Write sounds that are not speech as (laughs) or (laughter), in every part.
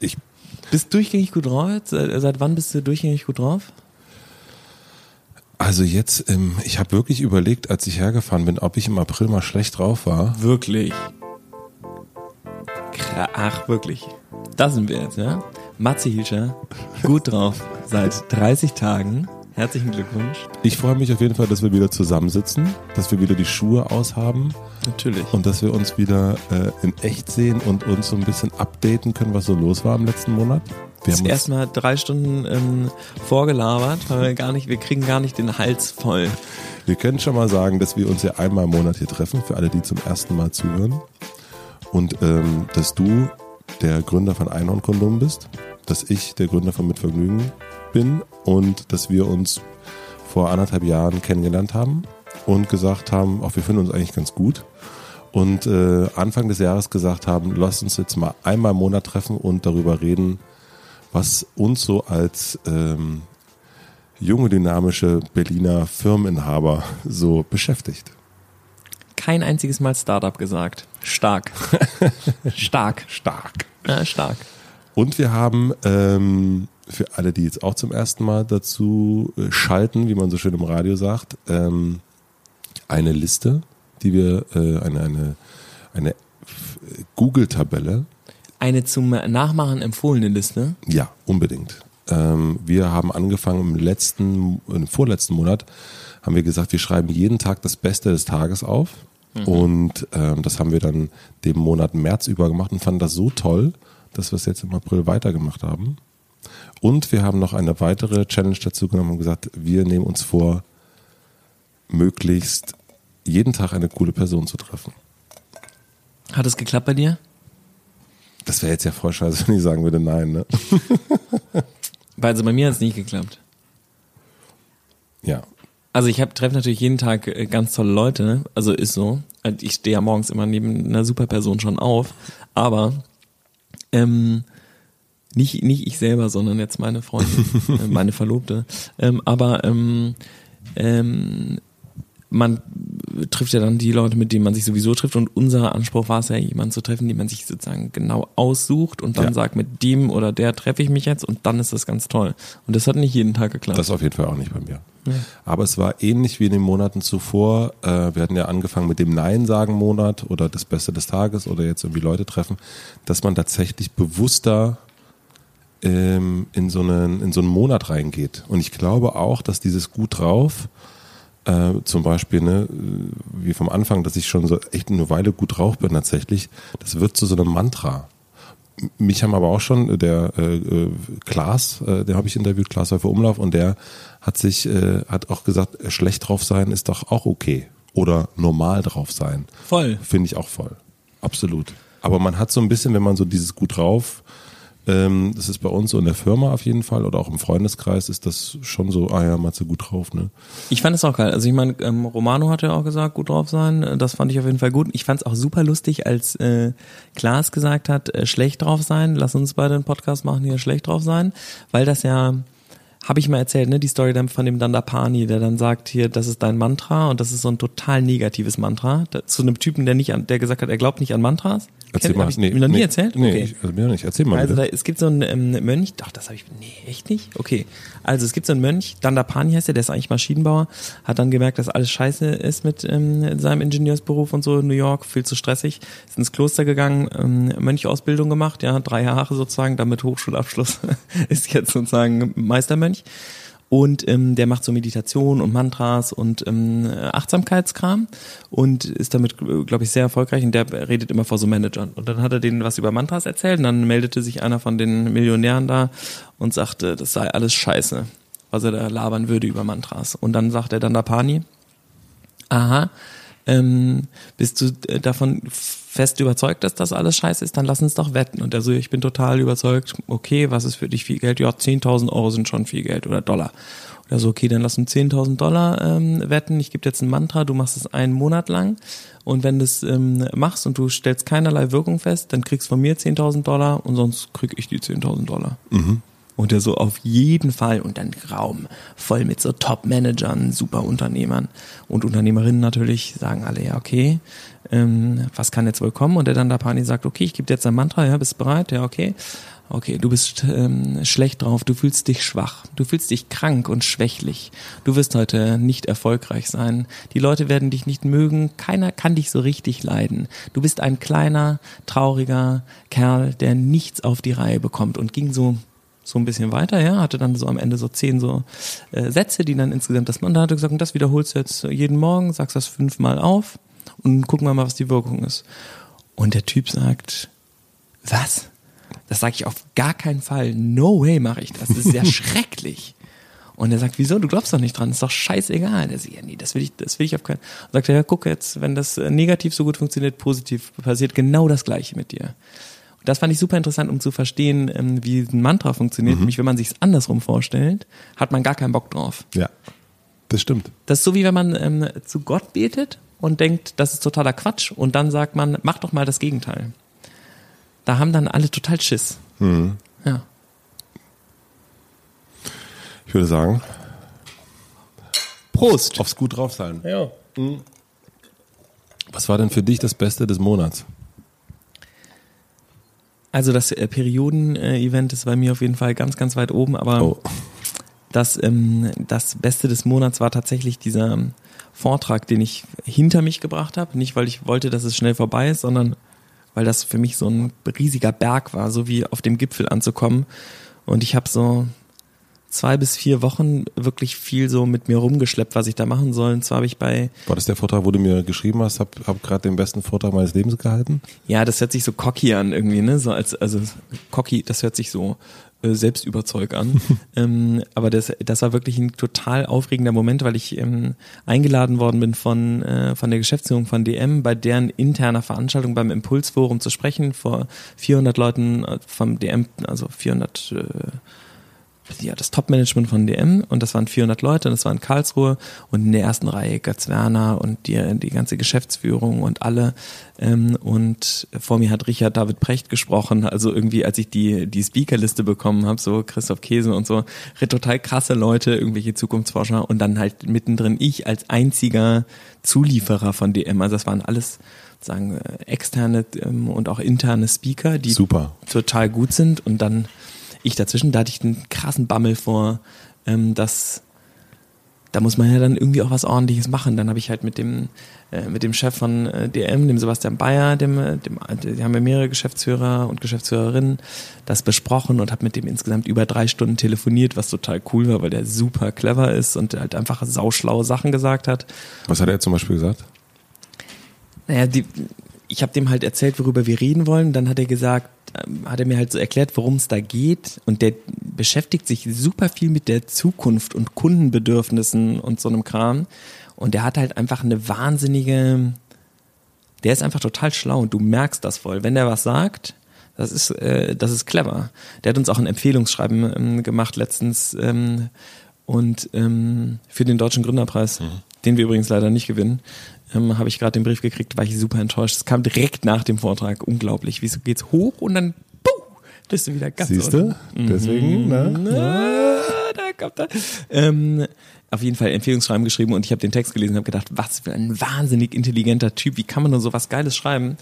Ich Bist durchgängig gut drauf? Seit seit wann bist du durchgängig gut drauf? also jetzt, ähm, ich habe wirklich überlegt, als ich hergefahren bin, ob ich im April mal schlecht drauf war. Wirklich. Ach, wirklich. Da sind wir jetzt, ja? Matze Hilscher, gut drauf. Seit 30 Tagen. Herzlichen Glückwunsch. Ich freue mich auf jeden Fall, dass wir wieder zusammensitzen, dass wir wieder die Schuhe aushaben Natürlich. und dass wir uns wieder äh, in echt sehen und uns so ein bisschen updaten können, was so los war im letzten Monat. Wir Jetzt haben uns, erstmal drei Stunden ähm, vorgelabert, weil wir gar nicht, wir kriegen gar nicht den Hals voll. wir können schon mal sagen, dass wir uns ja einmal im Monat hier treffen, für alle, die zum ersten Mal zuhören. Und ähm, dass du der Gründer von Einhorn-Kondom bist, dass ich der Gründer von Mitvergnügen bin und dass wir uns vor anderthalb Jahren kennengelernt haben und gesagt haben, auch wir finden uns eigentlich ganz gut. Und äh, Anfang des Jahres gesagt haben, lass uns jetzt mal einmal im Monat treffen und darüber reden, was uns so als ähm, junge, dynamische Berliner Firmeninhaber so beschäftigt. Kein einziges Mal Startup gesagt. Stark. (laughs) stark. Stark. Ja, stark. Und wir haben ähm, für alle, die jetzt auch zum ersten Mal dazu äh, schalten, wie man so schön im Radio sagt, ähm, eine Liste, die wir, äh, eine, eine, eine Google-Tabelle, Eine zum Nachmachen empfohlene Liste. ja, unbedingt. Ähm, wir haben angefangen im letzten, im vorletzten Monat, haben wir gesagt, wir schreiben jeden Tag das Beste des Tages auf. Und ähm, das haben wir dann dem Monat März über gemacht und fanden das so toll, dass wir es jetzt im April weitergemacht haben. Und wir haben noch eine weitere Challenge dazu genommen und gesagt, wir nehmen uns vor, möglichst jeden Tag eine coole Person zu treffen. Hat es geklappt bei dir? Das wäre jetzt ja voll scheiße, wenn ich sagen würde, nein, ne? (laughs) Weil also bei mir hat es nicht geklappt. Ja. Also ich treffe natürlich jeden Tag äh, ganz tolle Leute, ne? also ist so. Also Ich stehe ja morgens immer neben einer super Person schon auf, aber ähm, nicht nicht ich selber, sondern jetzt meine Freundin, (laughs) äh, meine Verlobte. Ähm, aber ähm, ähm, man trifft ja dann die Leute, mit denen man sich sowieso trifft und unser Anspruch war es ja, jemanden zu treffen, den man sich sozusagen genau aussucht und dann Ja. sagt, mit dem oder der treffe ich mich jetzt und dann ist das ganz toll. Und das hat nicht jeden Tag geklappt. Das auf jeden Fall auch nicht bei mir. Aber es war ähnlich wie in den Monaten zuvor. Äh, wir hatten ja angefangen mit dem Nein-Sagen-Monat oder das Beste des Tages oder jetzt irgendwie Leute treffen, dass man tatsächlich bewusster ähm, in, so einen, in so einen Monat reingeht. Und ich glaube auch, dass dieses gut drauf, äh, zum Beispiel, ne, wie vom Anfang, dass ich schon so echt eine Weile gut drauf bin tatsächlich, das wird zu so einem Mantra. Mich haben aber auch schon, der äh, äh, Klaas, äh, der habe ich interviewt, Klaas Häufer Umlauf, und der hat sich, äh, hat auch gesagt, äh, schlecht drauf sein ist doch auch okay. Oder normal drauf sein. Voll. Finde ich auch voll. Absolut. Aber man hat so ein bisschen, wenn man so dieses gut drauf, ähm, das ist bei uns so in der Firma auf jeden Fall oder auch im Freundeskreis ist das schon so, ah ja, Matze gut drauf, ne? Ich fand es auch geil. Also ich meine, ähm, Romano hat ja auch gesagt, gut drauf sein. Äh, Das fand ich auf jeden Fall gut. Ich fand es auch super lustig, als äh, Klaas gesagt hat, äh, schlecht drauf sein. Lass uns beide einen Podcast machen, hier schlecht drauf sein. Weil das ja, habe ich mal erzählt, ne, die Story dann von dem Dandapani, der dann sagt, hier, das ist dein Mantra und das ist so ein total negatives Mantra. Zu einem Typen, der nicht an, der gesagt hat, er glaubt nicht an Mantras. Erzähl Kennt- mal. hab ich mir noch nie erzählt? Nee, Okay. ich, also mir noch nicht. Erzähl mal Also da, es gibt so einen ähm, Mönch, doch, das habe ich, nee, echt nicht? Okay. Also es gibt so einen Mönch, Dandapani heißt der, der ist eigentlich Maschinenbauer, hat dann gemerkt, dass alles scheiße ist mit ähm, seinem Ingenieursberuf und so in New York, viel zu stressig, ist ins Kloster gegangen, ähm, Mönchausbildung gemacht, ja, drei Jahre sozusagen, dann mit Hochschulabschluss (laughs) ist jetzt sozusagen Meistermönch. Und ähm, der macht so Meditation und Mantras und ähm, Achtsamkeitskram und ist damit, glaube ich, sehr erfolgreich und der redet immer vor so Managern. Und dann hat er denen was über Mantras erzählt und dann meldete sich einer von den Millionären da und sagte, das sei alles scheiße, was er da labern würde über Mantras. Und dann sagt er dann da Pani, aha, ähm, bist du äh, davon fest überzeugt, dass das alles scheiße ist, dann lass uns doch wetten. Und er so, ich bin total überzeugt, okay, was ist für dich viel Geld? Ja, 10.000 Euro sind schon viel Geld oder Dollar. Und er so, okay, dann lass uns 10.000 Dollar ähm, wetten. Ich gebe jetzt ein Mantra, du machst es einen Monat lang. Und wenn du es ähm, machst und du stellst keinerlei Wirkung fest, dann kriegst du von mir 10.000 Dollar und sonst krieg ich die 10.000 Dollar. Und der so auf jeden Fall und dann Raum voll mit so Top-Managern, super Unternehmern und Unternehmerinnen natürlich sagen alle, ja okay, ähm, was kann jetzt wohl kommen? Und der dann da Pani sagt, okay, ich gebe dir jetzt ein Mantra, ja, bist bereit? Ja, okay. okay, du bist ähm, schlecht drauf, du fühlst dich schwach, du fühlst dich krank und schwächlich, du wirst heute nicht erfolgreich sein, die Leute werden dich nicht mögen, keiner kann dich so richtig leiden, du bist ein kleiner, trauriger Kerl, der nichts auf die Reihe bekommt und ging so so ein bisschen weiter, ja, hatte dann so am Ende so zehn so äh, Sätze, die dann insgesamt das, und dann hat er gesagt, und das wiederholst du jetzt jeden Morgen, sagst das fünfmal auf und gucken wir mal, was die Wirkung ist. Und der Typ sagt, was? Das sage ich auf gar keinen Fall. No way mache ich das. Das ist ja (laughs) schrecklich. Und er sagt, wieso? Du glaubst doch nicht dran. ist doch scheißegal. Der sagt, ja, nee, das will ich, das will ich auf keinen. Und sagt er, ja, guck jetzt, wenn das negativ so gut funktioniert, positiv passiert genau das Gleiche mit dir. Das fand ich super interessant, um zu verstehen, ähm, wie ein Mantra funktioniert. Mhm. Nämlich, wenn man sich es andersrum vorstellt, hat man gar keinen Bock drauf. Ja, das stimmt. Das ist so wie wenn man ähm, zu Gott betet und denkt, das ist totaler Quatsch. Und dann sagt man, mach doch mal das Gegenteil. Da haben dann alle total Schiss. Mhm. Ja. Ich würde sagen, Prost. aufs gut drauf sein. Ja. Was war denn für dich das Beste des Monats? Also das äh, Perioden-Event ist bei mir auf jeden Fall ganz, ganz weit oben, aber Oh, das, ähm, das Beste des Monats war tatsächlich dieser ähm, Vortrag, den ich hinter mich gebracht habe. Nicht, weil ich wollte, dass es schnell vorbei ist, sondern weil das für mich so ein riesiger Berg war, so wie auf dem Gipfel anzukommen. Und ich habe so zwei bis vier Wochen wirklich viel so mit mir rumgeschleppt, was ich da machen soll. Und zwar habe ich bei, war das der Vortrag, wo du mir geschrieben hast, hab, hab gerade den besten Vortrag meines Lebens gehalten? ja, das hört sich so cocky an irgendwie, ne? So als, also cocky, das hört sich so äh, selbstüberzeug an. (laughs) ähm, aber das, das war wirklich ein total aufregender Moment, weil ich ähm, eingeladen worden bin von, äh, von der Geschäftsführung von DM bei deren interner Veranstaltung beim Impulsforum zu sprechen vor 400 Leuten äh, vom DM, also 400 äh, ja, das Top-Management von DM und das waren 400 Leute und das war in Karlsruhe und in der ersten Reihe Götz Werner und die, die ganze Geschäftsführung und alle ähm, und vor mir hat Richard David Precht gesprochen, also irgendwie als ich die, die Speakerliste bekommen habe, so Christoph Käse und so, total krasse Leute, irgendwelche Zukunftsforscher und dann halt mittendrin ich als einziger Zulieferer von DM, also das waren alles sagen äh, externe ähm, und auch interne Speaker, die Super. total gut sind und dann ich dazwischen, da hatte ich einen krassen Bammel vor, ähm, dass da muss man ja dann irgendwie auch was ordentliches machen. Dann habe ich halt mit dem äh, mit dem Chef von äh, DM, dem Sebastian Bayer, dem, äh, dem die haben ja mehrere Geschäftsführer und Geschäftsführerinnen, das besprochen und habe mit dem insgesamt über drei Stunden telefoniert, was total cool war, weil der super clever ist und halt einfach sauschlaue Sachen gesagt hat. Was hat er zum Beispiel gesagt? Naja, die, ich habe dem halt erzählt, worüber wir reden wollen. Dann hat er gesagt, ähm, hat er mir halt so erklärt, worum es da geht. Und der beschäftigt sich super viel mit der Zukunft und Kundenbedürfnissen und so einem Kram. Und der hat halt einfach eine wahnsinnige, der ist einfach total schlau und du merkst das voll. Wenn der was sagt, das ist, äh, das ist clever. Der hat uns auch ein Empfehlungsschreiben ähm, gemacht letztens ähm, und ähm, für den Deutschen Gründerpreis, den wir übrigens leider nicht gewinnen, ähm, habe ich gerade den Brief gekriegt, war ich super enttäuscht. Es kam direkt nach dem Vortrag, unglaublich. Wieso geht's hoch und dann puh, bist du wieder ganz Siehst du? Deswegen, ne? Ah, da kommt er. Ähm, auf jeden Fall Empfehlungsschreiben geschrieben und ich habe den Text gelesen und habe gedacht, was für ein wahnsinnig intelligenter Typ, wie kann man nur so was Geiles schreiben?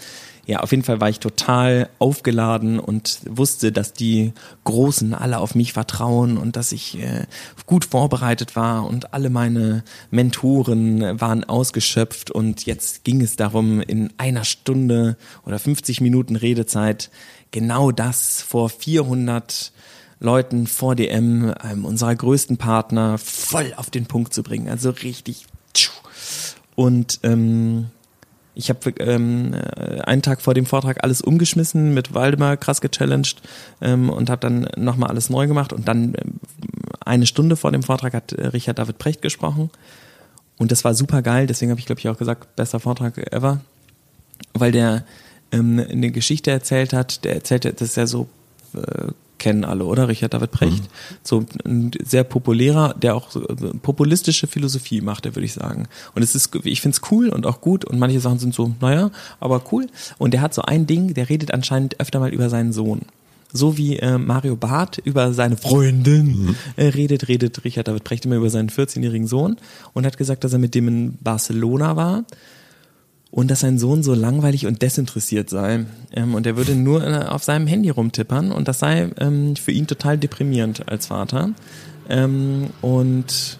Ja, auf jeden Fall war ich total aufgeladen und wusste, dass die Großen alle auf mich vertrauen und dass ich äh, gut vorbereitet war und alle meine Mentoren waren ausgeschöpft und jetzt ging es darum, in einer Stunde oder 50 Minuten Redezeit genau das vor 400 Leuten vor DM, einem unserer größten Partner, voll auf den Punkt zu bringen. Also richtig. Und ähm, ich habe ähm, äh, einen Tag vor dem Vortrag alles umgeschmissen, mit Waldemar krass gechallenged ähm, und habe dann nochmal alles neu gemacht. Und dann ähm, eine Stunde vor dem Vortrag hat äh, Richard David Precht gesprochen. Und das war super geil, deswegen habe ich, glaube ich, auch gesagt, bester Vortrag ever. Weil der ähm, eine Geschichte erzählt hat, der erzählt, das ist ja so, äh, kennen alle, oder? Richard David Precht. So ein sehr populärer, der auch so, äh, populistische Philosophie macht, würde ich sagen. Und es ist, ich finde es cool und auch gut und manche Sachen sind so, naja, aber cool. Und der hat so ein Ding, der redet anscheinend öfter mal über seinen Sohn. So wie äh, Mario Barth über seine Freundin äh, redet, redet Richard David Precht immer über seinen 14-jährigen Sohn und hat gesagt, dass er mit dem in Barcelona war und dass sein Sohn so langweilig und desinteressiert sei. Ähm, und er würde nur äh, auf seinem Handy rumtippern und das sei ähm, für ihn total deprimierend als Vater. Ähm, und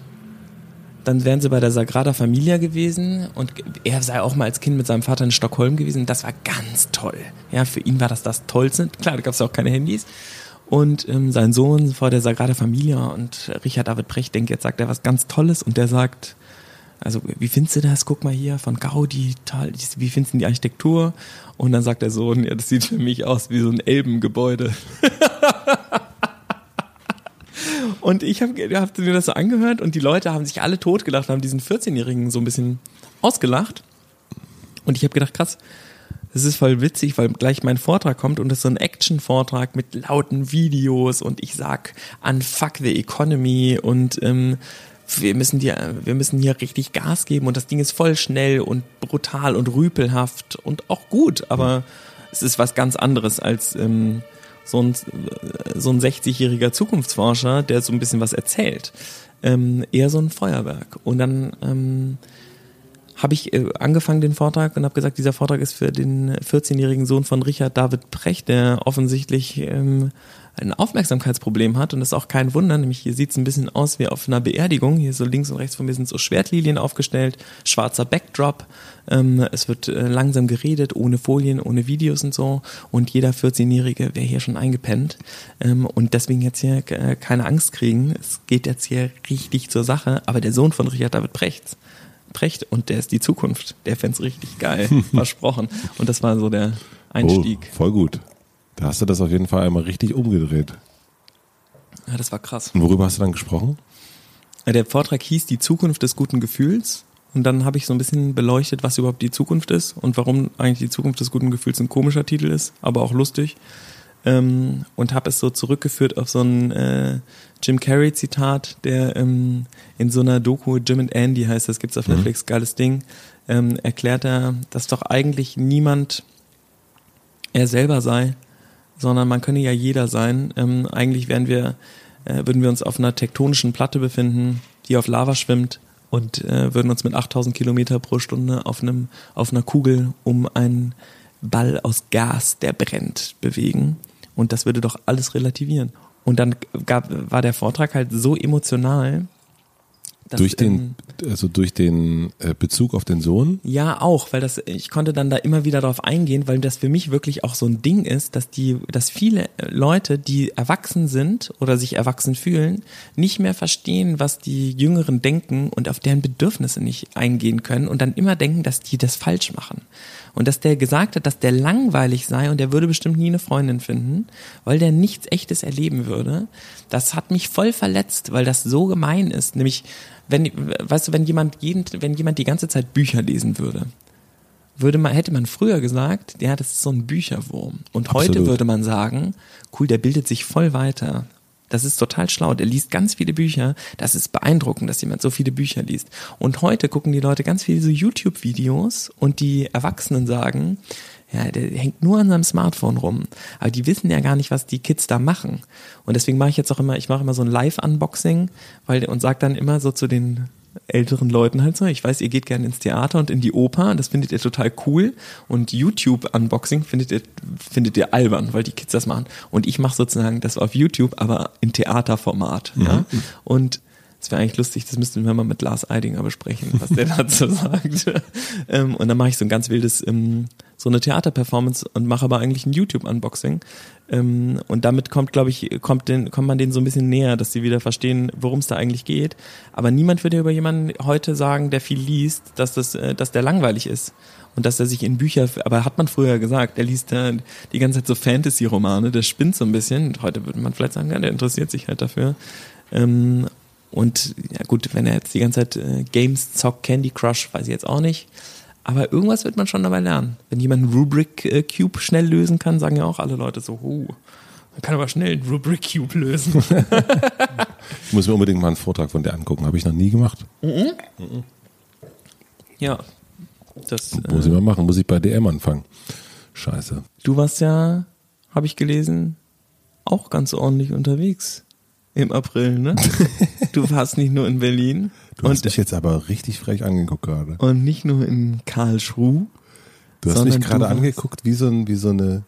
dann wären sie bei der Sagrada Familia gewesen und er sei auch mal als Kind mit seinem Vater in Stockholm gewesen. Das war ganz toll. Ja, für ihn war das das Tollste. Klar, da gab es auch keine Handys. Und ähm, sein Sohn vor der Sagrada Familia und Richard David Brecht denkt, jetzt sagt er was ganz Tolles und der sagt, also wie findest du das? Guck mal hier von Gaudi, wie findest du die Architektur? Und dann sagt der Sohn, ja, das sieht für mich aus wie so ein Elbengebäude. (laughs) und ich habe hab mir das so angehört und die Leute haben sich alle totgelacht, haben diesen 14-Jährigen so ein bisschen ausgelacht. Und ich habe gedacht, krass, das ist voll witzig, weil gleich mein Vortrag kommt und das ist so ein Action-Vortrag mit lauten Videos und ich sag unfuck the economy und ähm, wir müssen dir, wir müssen hier richtig Gas geben und das Ding ist voll schnell und brutal und rüpelhaft und auch gut, aber es ist was ganz anderes als ähm, so ein, so ein 60-jähriger Zukunftsforscher, der so ein bisschen was erzählt. Ähm, eher so ein Feuerwerk. Und dann ähm, habe ich äh, angefangen den Vortrag und habe gesagt, dieser Vortrag ist für den 14-jährigen Sohn von Richard David Precht, der offensichtlich ähm, ein Aufmerksamkeitsproblem hat und das ist auch kein Wunder, nämlich hier sieht es ein bisschen aus wie auf einer Beerdigung. Hier so links und rechts von mir sind so Schwertlilien aufgestellt, schwarzer Backdrop. Ähm, es wird äh, langsam geredet, ohne Folien, ohne Videos und so. Und jeder 14-Jährige wäre hier schon eingepennt. Ähm, und deswegen jetzt hier äh, keine Angst kriegen. Es geht jetzt hier richtig zur Sache. Aber der Sohn von Richard David Precht, Precht und der ist die Zukunft. Der fände richtig geil, (laughs) versprochen. Und das war so der Einstieg. Oh, voll gut. Da hast du das auf jeden Fall einmal richtig umgedreht. Ja, das war krass. Und worüber hast du dann gesprochen? Der Vortrag hieß Die Zukunft des guten Gefühls. Und dann habe ich so ein bisschen beleuchtet, was überhaupt die Zukunft ist und warum eigentlich die Zukunft des guten Gefühls ein komischer Titel ist, aber auch lustig. Ähm, und habe es so zurückgeführt auf so ein äh, Jim Carrey Zitat, der ähm, in so einer Doku Jim and Andy heißt, das gibt's auf mhm. Netflix, geiles Ding, ähm, erklärt er, dass doch eigentlich niemand er selber sei, sondern man könne ja jeder sein. Ähm, eigentlich wären wir, äh, würden wir uns auf einer tektonischen Platte befinden, die auf Lava schwimmt und äh, würden uns mit 8000 Kilometer pro Stunde auf einem, auf einer Kugel um einen Ball aus Gas, der brennt, bewegen. Und das würde doch alles relativieren. Und dann gab, war der Vortrag halt so emotional, durch den, ähm, also durch den äh, Bezug auf den Sohn? Ja, auch, weil das, ich konnte dann da immer wieder drauf eingehen, weil das für mich wirklich auch so ein Ding ist, dass die, dass viele Leute, die erwachsen sind oder sich erwachsen fühlen, nicht mehr verstehen, was die Jüngeren denken und auf deren Bedürfnisse nicht eingehen können und dann immer denken, dass die das falsch machen. Und dass der gesagt hat, dass der langweilig sei und der würde bestimmt nie eine Freundin finden, weil der nichts Echtes erleben würde, das hat mich voll verletzt, weil das so gemein ist. Nämlich, wenn, weißt du, wenn jemand jeden, wenn jemand die ganze Zeit Bücher lesen würde, würde man, hätte man früher gesagt, ja, das ist so ein Bücherwurm. Und Absolut. heute würde man sagen, cool, der bildet sich voll weiter. Das ist total schlau. Der liest ganz viele Bücher. Das ist beeindruckend, dass jemand so viele Bücher liest. Und heute gucken die Leute ganz viele so YouTube-Videos und die Erwachsenen sagen, ja, der hängt nur an seinem Smartphone rum. Aber die wissen ja gar nicht, was die Kids da machen. Und deswegen mache ich jetzt auch immer, ich mache immer so ein Live-Unboxing, weil und sag dann immer so zu den älteren Leuten halt so. Ich weiß, ihr geht gerne ins Theater und in die Oper, das findet ihr total cool. Und YouTube-Unboxing findet ihr, findet ihr albern, weil die Kids das machen. Und ich mache sozusagen das auf YouTube, aber in Theaterformat. Mhm. Ja? Und das wäre eigentlich lustig, das müssten wir mal mit Lars Eidinger besprechen, was der (laughs) dazu sagt. ähm, und dann mache ich so ein ganz wildes, ähm, so eine Theaterperformance und mache aber eigentlich ein YouTube-Unboxing. Ähm, und damit kommt, glaube ich, kommt, den, kommt man denen so ein bisschen näher, dass sie wieder verstehen, worum es da eigentlich geht. Aber niemand würde über jemanden heute sagen, der viel liest, dass, das, äh, dass der langweilig ist. Und dass er sich in Bücher, aber hat man früher gesagt, er liest äh, die ganze Zeit so Fantasy-Romane, der spinnt so ein bisschen. Heute würde man vielleicht sagen, ja, der interessiert sich halt dafür. Ähm, und ja gut, wenn er jetzt die ganze Zeit äh, Games zockt, Candy Crush, weiß ich jetzt auch nicht. Aber irgendwas wird man schon dabei lernen. Wenn jemand einen Rubric äh, Cube schnell lösen kann, sagen ja auch alle Leute so, huh, man kann aber schnell einen Rubric Cube lösen. ich (laughs) muss mir unbedingt mal einen Vortrag von der angucken. Habe ich noch nie gemacht. Mhm. Mhm. Ja. Das, muss äh, ich mal machen. Muss ich bei DM anfangen. Scheiße. Du warst ja, habe ich gelesen, auch ganz ordentlich unterwegs im April, ne? (laughs) Du warst nicht nur in Berlin. Du hast mich jetzt aber richtig frech angeguckt gerade. Und nicht nur in Karlsruhe. Du hast mich gerade angeguckt wie so, ein, wie so eine,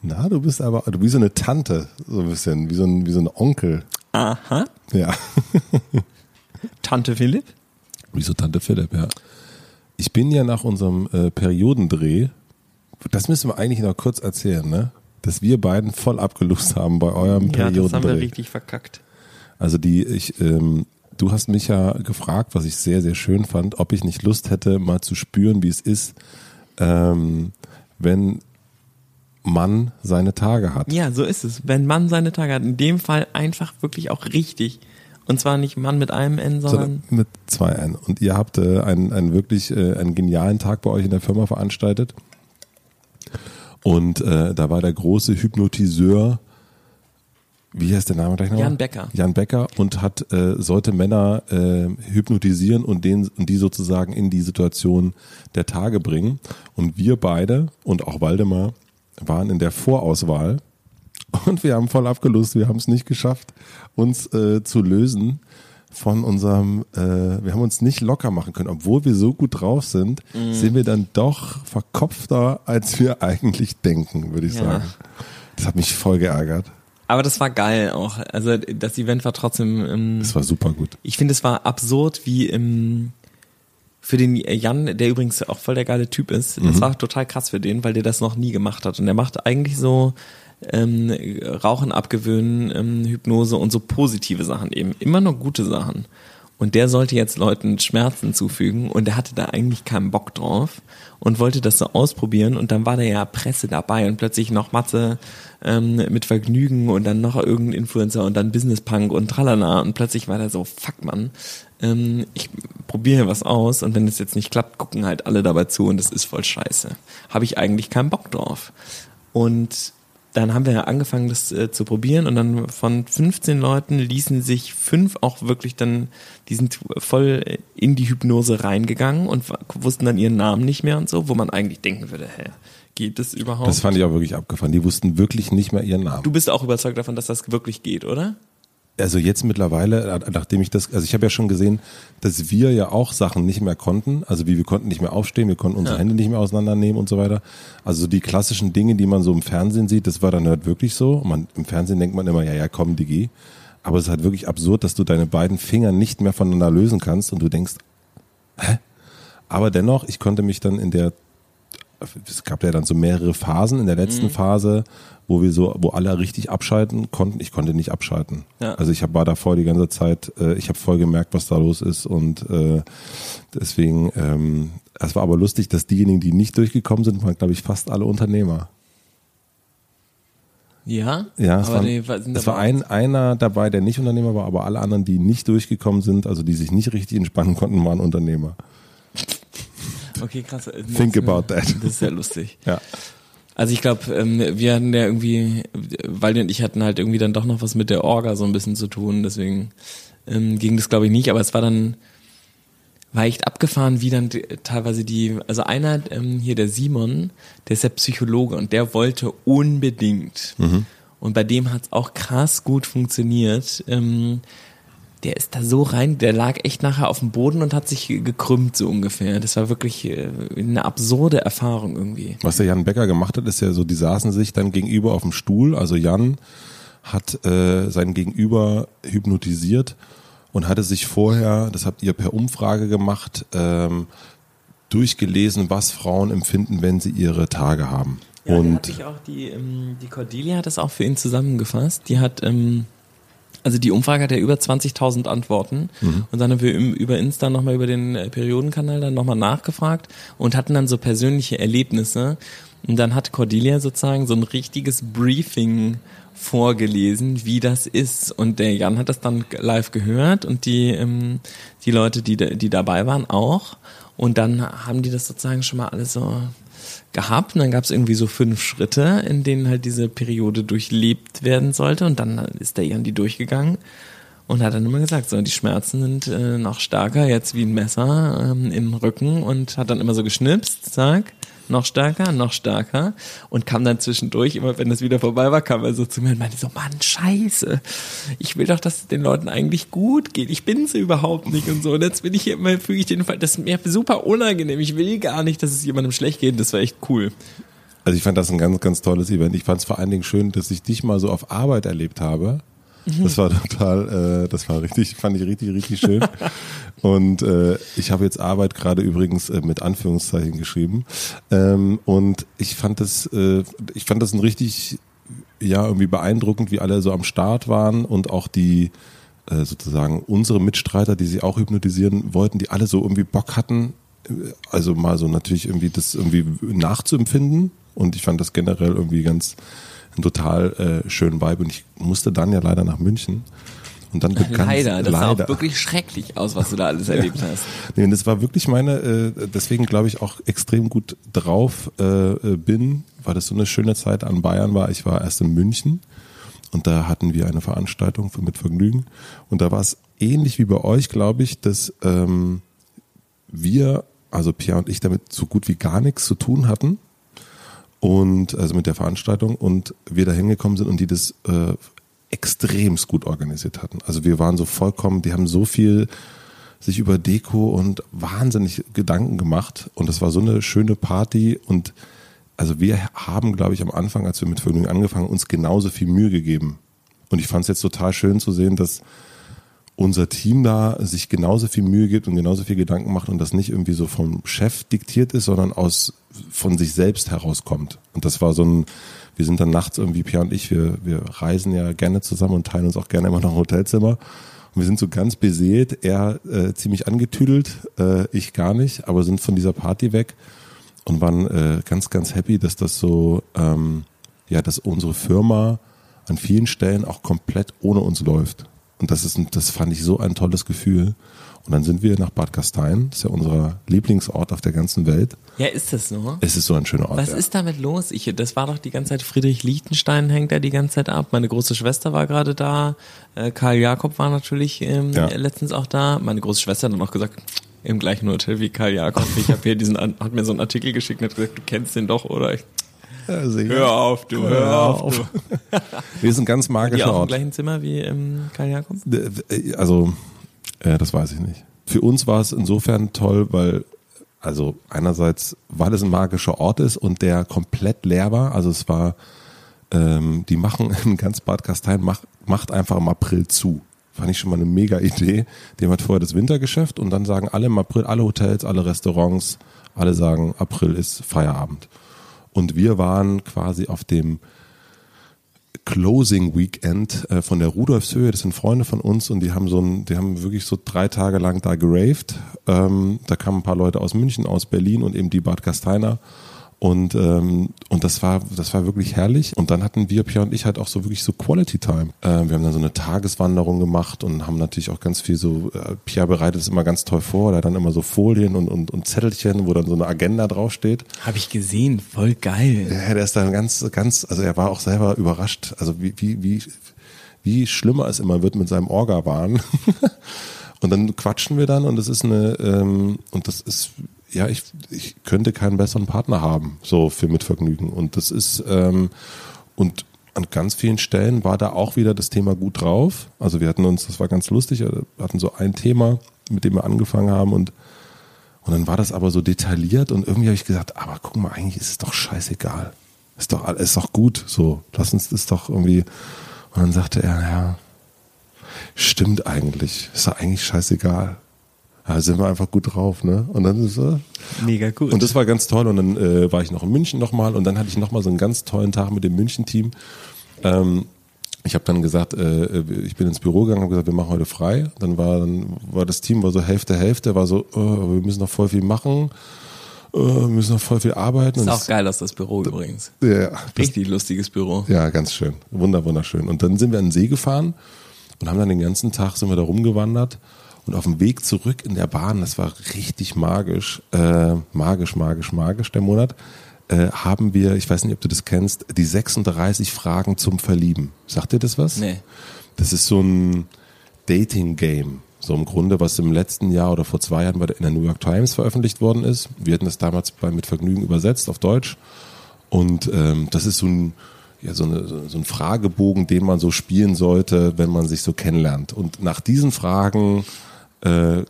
na, du bist aber, du wie so eine Tante, so ein bisschen, wie so ein, wie so ein Onkel. Aha. Ja. (laughs) Tante Philipp? Wie so Tante Philipp, ja. Ich bin ja nach unserem äh, Periodendreh, das müssen wir eigentlich noch kurz erzählen, ne? Dass wir beiden voll abgelust haben bei eurem Ja, das haben wir richtig verkackt. Also die, ich, ähm, du hast mich ja gefragt, was ich sehr, sehr schön fand, ob ich nicht Lust hätte, mal zu spüren, wie es ist, ähm, wenn man seine Tage hat. Ja, so ist es. Wenn Mann seine Tage hat, in dem Fall einfach wirklich auch richtig. Und zwar nicht Mann mit einem N, sondern Sondern mit zwei N. Und ihr habt äh, einen, einen wirklich äh, einen genialen Tag bei euch in der Firma veranstaltet. Und äh, da war der große Hypnotiseur, wie heißt der Name gleich noch? Jan Becker. Jan Becker und hat äh, sollte Männer äh, hypnotisieren und den und die sozusagen in die Situation der Tage bringen. Und wir beide und auch Waldemar waren in der Vorauswahl und wir haben voll abgelust. Wir haben es nicht geschafft, uns äh, zu lösen von unserem, äh, wir haben uns nicht locker machen können, obwohl wir so gut drauf sind, Mhm. sind wir dann doch verkopfter, als wir eigentlich denken, würde ich Ja. sagen. Das hat mich voll geärgert. Aber das war geil auch. Also das Event war trotzdem. Ähm, Das war super gut. ich finde, es war absurd, wie im für den Jan, der übrigens auch voll der geile Typ ist. Das war total krass für den, weil der das noch nie gemacht hat. Und der macht eigentlich so ähm, Rauchen abgewöhnen, ähm, Hypnose und so positive Sachen eben. Immer nur gute Sachen. Und der sollte jetzt Leuten Schmerzen zufügen und der hatte da eigentlich keinen Bock drauf und wollte das so ausprobieren und dann war da ja Presse dabei und plötzlich noch Matze ähm, mit Vergnügen und dann noch irgendein Influencer und dann Business Punk und tralala und plötzlich war der so, fuck man, ähm, ich probiere was aus und wenn es jetzt nicht klappt, gucken halt alle dabei zu und das ist voll scheiße. Habe ich eigentlich keinen Bock drauf. Und dann haben wir angefangen, das äh, zu probieren und dann von 15 Leuten ließen sich fünf auch wirklich dann, die sind voll in die Hypnose reingegangen und wussten dann ihren Namen nicht mehr und so, wo man eigentlich denken würde, hä, geht das überhaupt? Das fand ich auch wirklich abgefahren. Die wussten wirklich nicht mehr ihren Namen. du bist auch überzeugt davon, dass das wirklich geht, oder? Also jetzt mittlerweile, äh, nachdem ich das, also ich habe ja schon gesehen, dass wir ja auch Sachen nicht mehr konnten. Also wie wir konnten nicht mehr aufstehen, wir konnten unsere Ja. Hände nicht mehr auseinandernehmen und so weiter. Also die klassischen Dinge, die man so im Fernsehen sieht, das war dann halt wirklich so. Man, Im Fernsehen denkt man immer, ja, ja, komm, Digi. Aber es ist halt wirklich absurd, dass du deine beiden Finger nicht mehr voneinander lösen kannst und du denkst, hä? Aber dennoch, ich konnte mich dann in der es gab ja dann so mehrere Phasen. In der letzten Mhm. Phase, wo wir so, wo alle richtig abschalten konnten, ich konnte nicht abschalten. Ja. Also ich hab, war davor die ganze Zeit, äh, ich habe voll gemerkt, was da los ist und äh, deswegen, ähm, es war aber lustig, dass diejenigen, die nicht durchgekommen sind, waren, glaube ich, fast alle Unternehmer. Ja? Ja, es, waren, die es war ein, einer dabei, der nicht Unternehmer war, aber alle anderen, die nicht durchgekommen sind, also die sich nicht richtig entspannen konnten, waren Unternehmer. Okay, krass. Think about that. Das ist ja lustig. Ja. Also ich glaube, ähm, wir hatten ja irgendwie, Waldi und ich hatten halt irgendwie dann doch noch was mit der Orga so ein bisschen zu tun, deswegen ähm, ging das glaube ich nicht, aber es war dann, war echt abgefahren, wie dann teilweise die, also einer ähm, hier, der Simon, der ist ja Psychologe und der wollte unbedingt. Und bei dem hat's auch krass gut funktioniert, ähm, der ist da so rein, der lag echt nachher auf dem Boden und hat sich gekrümmt so ungefähr. Das war wirklich äh, eine absurde Erfahrung irgendwie. Was der Jan Becker gemacht hat, ist ja so, die saßen sich dann gegenüber auf dem Stuhl. Also Jan hat äh, sein Gegenüber hypnotisiert und hatte sich vorher, das habt ihr per Umfrage gemacht, ähm, durchgelesen, was Frauen empfinden, wenn sie ihre Tage haben. Ja, der hat und sich auch die, ähm, die Cordelia hat das auch für ihn zusammengefasst. Die hat, ähm, also die Umfrage hat ja über 20.000 Antworten. Und dann haben wir über Insta nochmal über den äh, Periodenkanal dann nochmal nachgefragt und hatten dann so persönliche Erlebnisse. Und dann hat Cordelia sozusagen so ein richtiges Briefing vorgelesen, wie das ist. Und der Jan hat das dann live gehört und die, ähm, die Leute, die, die dabei waren auch. Und dann haben die das sozusagen schon mal alles so gehabt und dann gab es irgendwie so fünf Schritte, in denen halt diese Periode durchlebt werden sollte und dann ist der Jan die durchgegangen und hat dann immer gesagt, so die Schmerzen sind äh, noch stärker jetzt wie ein Messer ähm, im Rücken und hat dann immer so geschnipst, zack, noch stärker, noch stärker und kam dann zwischendurch, immer wenn das wieder vorbei war, kam er so zu mir und meinte so, Mann, scheiße, ich will doch, dass es den Leuten eigentlich gut geht, ich bin sie überhaupt nicht und so und jetzt bin ich hier immer, füge ich den Fall, das ist mir super unangenehm, ich will gar nicht, dass es jemandem schlecht geht, das war echt cool. Also ich fand das ein ganz, ganz tolles Event. Ich fand es vor allen Dingen schön, dass ich dich mal so auf Arbeit erlebt habe. Das war total, äh, das war richtig, fand ich richtig, richtig schön. (laughs) und äh, ich habe jetzt Arbeit gerade übrigens äh, mit Anführungszeichen geschrieben. Ähm, und ich fand das, äh, ich fand das ein richtig, ja, irgendwie beeindruckend, wie alle so am Start waren und auch die äh, sozusagen unsere Mitstreiter, die sie auch hypnotisieren wollten, die alle so irgendwie Bock hatten, äh, also mal so natürlich irgendwie das irgendwie nachzuempfinden. Und ich fand das generell irgendwie ganz einen total äh, schönen Vibe. Und ich musste dann ja leider nach München. Und dann begann Leider, das sah leider. auch wirklich schrecklich aus, was du da alles (laughs) erlebt hast. Nee, und das war wirklich meine, äh, deswegen glaube ich auch extrem gut drauf äh, äh, bin, weil das so eine schöne Zeit an Bayern war. Ich war erst in München und da hatten wir eine Veranstaltung mit Vergnügen. Und da war es ähnlich wie bei euch, glaube ich, dass ähm, wir, also Pierre und ich, damit so gut wie gar nichts zu tun hatten. Und also mit der Veranstaltung und wir da hingekommen sind und die das äh, extremst gut organisiert hatten. Also wir waren so vollkommen, die haben so viel sich über Deko und wahnsinnig Gedanken gemacht und das war so eine schöne Party und also wir haben, glaube ich, am Anfang, als wir mit Vergnügen angefangen, uns genauso viel Mühe gegeben. Und ich fand es jetzt total schön zu sehen, dass unser Team da sich genauso viel Mühe gibt und genauso viel Gedanken macht und das nicht irgendwie so vom Chef diktiert ist, sondern aus von sich selbst herauskommt. Und das war so ein, wir sind dann nachts irgendwie, Pia und ich, wir, wir reisen ja gerne zusammen und teilen uns auch gerne immer noch ein Hotelzimmer. Und wir sind so ganz beseelt, er äh, ziemlich angetüdelt, äh, ich gar nicht, aber sind von dieser Party weg und waren äh, ganz, ganz happy, dass das so, ähm, ja, dass unsere Firma an vielen Stellen auch komplett ohne uns läuft. Und das ist, das fand ich so ein tolles Gefühl. Und dann sind wir nach Bad Gastein, das ist ja unser Lieblingsort auf der ganzen Welt. Ja, ist das so? Es ist so ein schöner Ort. Was ja. ist damit los? Ich, das war doch die ganze Zeit, Friedrich Liechtenstein hängt da die ganze Zeit ab. Meine große Schwester war gerade da. Äh, Karl Jakob war natürlich ähm, Ja. letztens auch da. Meine große Schwester hat dann auch gesagt, im gleichen Hotel wie Karl Jakob. Ich habe hier diesen, hat mir so einen Artikel geschickt und hat gesagt, du kennst den doch, oder? Ich, Sicher. hör auf, du, hör, auf, du. (laughs) Wir sind ein ganz magischer auch im Ort. gleichen Zimmer wie ähm, Karl Jakob? Äh, Also, äh, das weiß ich nicht. Für uns war es insofern toll, weil, also einerseits, weil es ein magischer Ort ist und der komplett leer war. Also es war, ähm, die machen (laughs) in ganz Bad Gastein macht, macht einfach im April zu. Fand ich schon mal eine mega Idee. Die haben halt vorher das Wintergeschäft und dann sagen alle im April, alle Hotels, alle Restaurants, alle sagen, April ist Feierabend. Und wir waren quasi auf dem Closing Weekend äh, von der Rudolfshöhe. Das sind Freunde von uns und die haben so ein, die haben wirklich so drei Tage lang da geraved. Ähm, da kamen ein paar Leute aus München, aus Berlin und eben die Bad Gasteiner. Und, ähm, und das war, das war wirklich herrlich. Und dann hatten wir, Pia und ich, halt auch so wirklich so Quality Time. Äh, wir haben dann so eine Tageswanderung gemacht und haben natürlich auch ganz viel so, äh, Pia bereitet es immer ganz toll vor, da dann immer so Folien und, und, und Zettelchen, wo dann so eine Agenda draufsteht. Habe ich gesehen, voll geil. Ja, der ist dann ganz, ganz, also er war auch selber überrascht, also wie, wie, wie, wie schlimmer es immer wird mit seinem Orga-Wahn. (laughs) und dann quatschen wir dann und das ist eine, ähm, und das ist, ja, ich, ich könnte keinen besseren Partner haben, so für Mitvergnügen. Und das ist, ähm, und an ganz vielen Stellen war da auch wieder das Thema gut drauf. Also wir hatten uns, das war ganz lustig, wir hatten so ein Thema, mit dem wir angefangen haben und und dann war das aber so detailliert und irgendwie habe ich gesagt, aber guck mal, eigentlich ist es doch scheißegal. Ist doch, ist doch gut, so. Lass uns das doch irgendwie. Und dann sagte er, ja, stimmt eigentlich. Ist doch eigentlich scheißegal. Ja, sind wir einfach gut drauf, ne? Und dann ist so, Mega gut. und das war ganz toll. Und dann äh, war ich noch in München nochmal und dann hatte ich nochmal so einen ganz tollen Tag mit dem München-Team. Ähm, ich habe dann gesagt, äh, ich bin ins Büro gegangen, habe gesagt, wir machen heute frei. Dann war dann war das Team war so Hälfte Hälfte, war so, oh, wir müssen noch voll viel machen, äh, wir müssen noch voll viel arbeiten. ist auch geil aus das Büro übrigens. Ja, Richtig lustiges Büro. ja, ganz schön, wunder wunderschön. Und dann sind wir an den See gefahren und haben dann den ganzen Tag sind wir da rumgewandert. Und auf dem Weg zurück in der Bahn, das war richtig magisch, äh, magisch, magisch, magisch der Monat, äh, haben wir, ich weiß nicht, ob du das kennst, die 36 Fragen zum Verlieben. Sagt dir das was? Nee. Das ist so ein, Dating-Game. So im Grunde, was im letzten Jahr oder vor zwei Jahren bei der, in der New York Times veröffentlicht worden ist. Wir hatten das damals bei Mit Vergnügen übersetzt auf Deutsch. Und ähm, das ist so ein, ja, so, eine, so ein Fragebogen, den man so spielen sollte, wenn man sich so kennenlernt. Und nach diesen Fragen äh,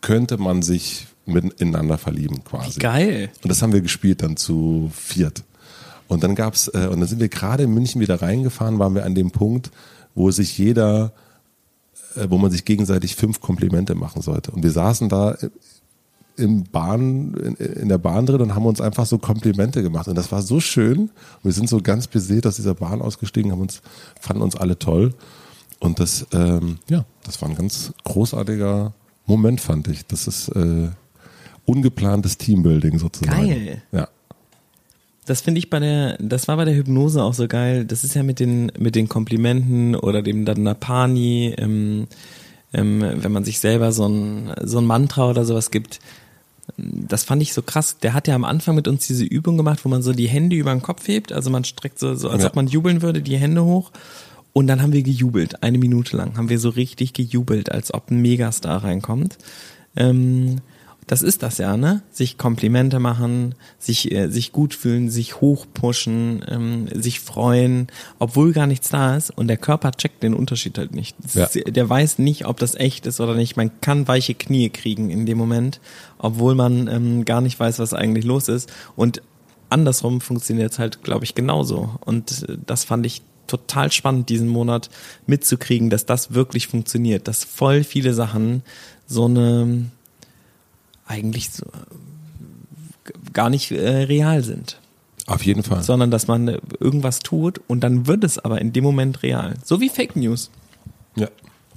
könnte man sich miteinander verlieben quasi. Geil. Und das haben wir gespielt dann zu viert. Und dann gab's äh, und dann sind wir gerade in München wieder reingefahren, waren wir an dem Punkt, wo sich jeder, äh, wo man sich gegenseitig fünf Komplimente machen sollte. Und wir saßen da im Bahn, in, in der Bahn drin und haben uns einfach so Komplimente gemacht. Und das war so schön. Wir sind so ganz beseelt aus dieser Bahn ausgestiegen, haben uns, fanden uns alle toll. Und das, ähm, ja, das war ein ganz großartiger Moment, fand ich. Das ist äh, ungeplantes Teambuilding sozusagen. Geil. Ja. Das finde ich bei der, das war bei der Hypnose auch so geil. Das ist ja mit den, mit den Komplimenten oder dem Danapani, ähm, ähm, wenn man sich selber so ein, so ein Mantra oder sowas gibt. Das fand ich so krass. Der hat ja am Anfang mit uns diese Übung gemacht, wo man so die Hände über den Kopf hebt. Also man streckt so, so als Ja. ob man jubeln würde, die Hände hoch. Und dann haben wir gejubelt. Eine Minute lang haben wir so richtig gejubelt, als ob ein Megastar reinkommt. Ähm, das ist das ja, ne? Sich Komplimente machen, sich, äh, sich gut fühlen, sich hochpushen, ähm, sich freuen, obwohl gar nichts da ist und der Körper checkt den Unterschied halt nicht. Ja. ist, der weiß nicht, ob das echt ist oder nicht. Man kann weiche Knie kriegen in dem Moment, obwohl man ähm, gar nicht weiß, was eigentlich los ist. Und andersrum funktioniert es halt, glaube ich, genauso. Und äh, das fand ich total spannend, diesen Monat mitzukriegen, dass das wirklich funktioniert, dass voll viele Sachen so eine eigentlich so, äh, gar nicht äh, real sind, Auf jeden Fall. sondern dass man äh, irgendwas tut und dann wird es aber in dem Moment real. So wie Fake News. Ja,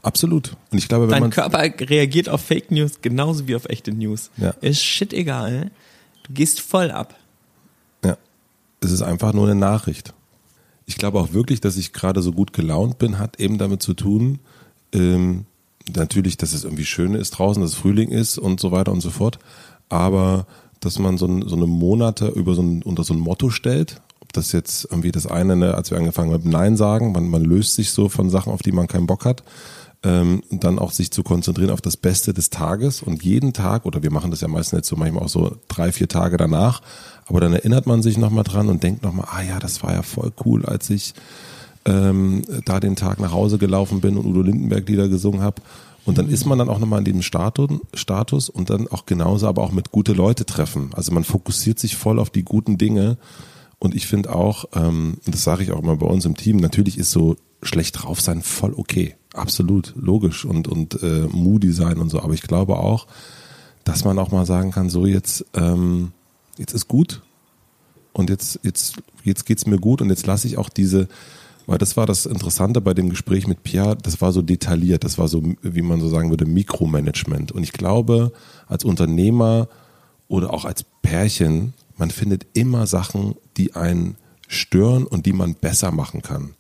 absolut. Und ich glaube, wenn Dein man Körper reagiert auf Fake News genauso wie auf echte News. Ja. Ist shit egal. Du gehst voll ab. Ja. Es ist einfach nur eine Nachricht. Ich glaube auch wirklich, dass ich gerade so gut gelaunt bin, hat eben damit zu tun, ähm, natürlich, dass es irgendwie schön ist draußen, dass es Frühling ist und so weiter und so fort. Aber dass man so, so eine Monate über so ein, unter so ein Motto stellt, ob das jetzt irgendwie das eine, ne, als wir angefangen haben Nein sagen, man, man löst sich so von Sachen, auf die man keinen Bock hat, ähm, dann auch sich zu konzentrieren auf das Beste des Tages und jeden Tag, oder wir machen das ja meistens jetzt so manchmal auch so drei, vier Tage danach, aber dann erinnert man sich nochmal dran und denkt nochmal, ah ja, das war ja voll cool, als ich ähm, da den Tag nach Hause gelaufen bin und Udo Lindenberg Lieder gesungen habe. Und dann ist man dann auch nochmal in diesem Status, und dann auch genauso, aber auch mit gute Leute treffen. Also man fokussiert sich voll auf die guten Dinge. Und ich finde auch, ähm, das sage ich auch immer bei uns im Team, natürlich ist so schlecht drauf sein voll okay. Absolut, logisch und, und äh, moody sein und so. Aber ich glaube auch, dass man auch mal sagen kann, so jetzt, ähm, jetzt ist gut und jetzt, jetzt, jetzt geht's mir gut und jetzt lasse ich auch diese, weil das war das Interessante bei dem Gespräch mit Pierre, das war so detailliert, das war so, wie man so sagen würde, Mikromanagement. Und ich glaube, als Unternehmer oder auch als Pärchen, man findet immer Sachen, die einen stören und die man besser machen kann.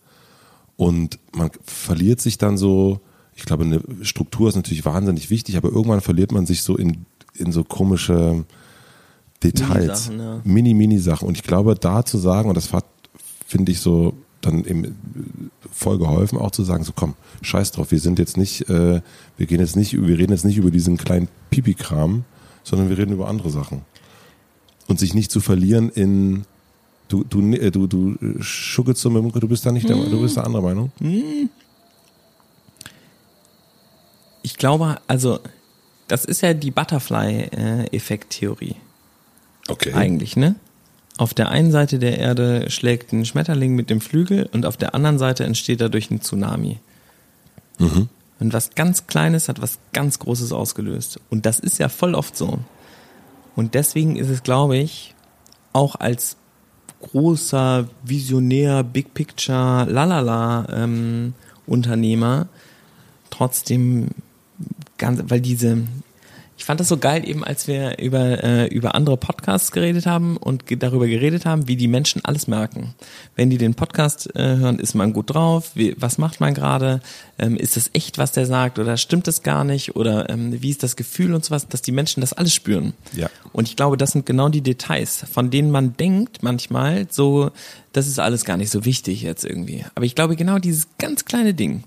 Und man verliert sich dann so, ich glaube, eine Struktur ist natürlich wahnsinnig wichtig, aber irgendwann verliert man sich so in, in so komische Details. Mini-Sachen, ja. Mini, mini Sachen. Und ich glaube, da zu sagen, und das hat, finde ich so dann eben voll geholfen, auch zu sagen, so komm, scheiß drauf, wir sind jetzt nicht, äh, wir gehen jetzt nicht, wir reden jetzt nicht über diesen kleinen Pipi-Kram, sondern wir reden über andere Sachen. Und sich nicht zu verlieren in, du, du, äh, du, du schuggelst so mit dem du bist da nicht der, du bist der anderer Meinung. Ich glaube, also, das ist ja die Butterfly-Effekt-Theorie. Okay. Eigentlich, ne? Auf der einen Seite der Erde schlägt ein Schmetterling mit dem Flügel und auf der anderen Seite entsteht dadurch ein Tsunami. Und was ganz Kleines hat was ganz Großes ausgelöst. Und das ist ja voll oft so. Und deswegen ist es, glaube ich, auch als großer Visionär, Big Picture, lalala ähm, Unternehmer trotzdem ganz, weil diese, fand das so geil eben, als wir über, äh, über andere Podcasts geredet haben und ge darüber geredet haben, wie die Menschen alles merken. Wenn die den Podcast äh, hören, ist man gut drauf, wie, was macht man gerade, ähm, ist das echt, was der sagt oder stimmt das gar nicht oder ähm, wie ist das Gefühl und sowas, dass die Menschen das alles spüren. Ja. Und ich glaube, das sind genau die Details, von denen man denkt manchmal so, das ist alles gar nicht so wichtig jetzt irgendwie. Aber ich glaube genau dieses ganz kleine Ding,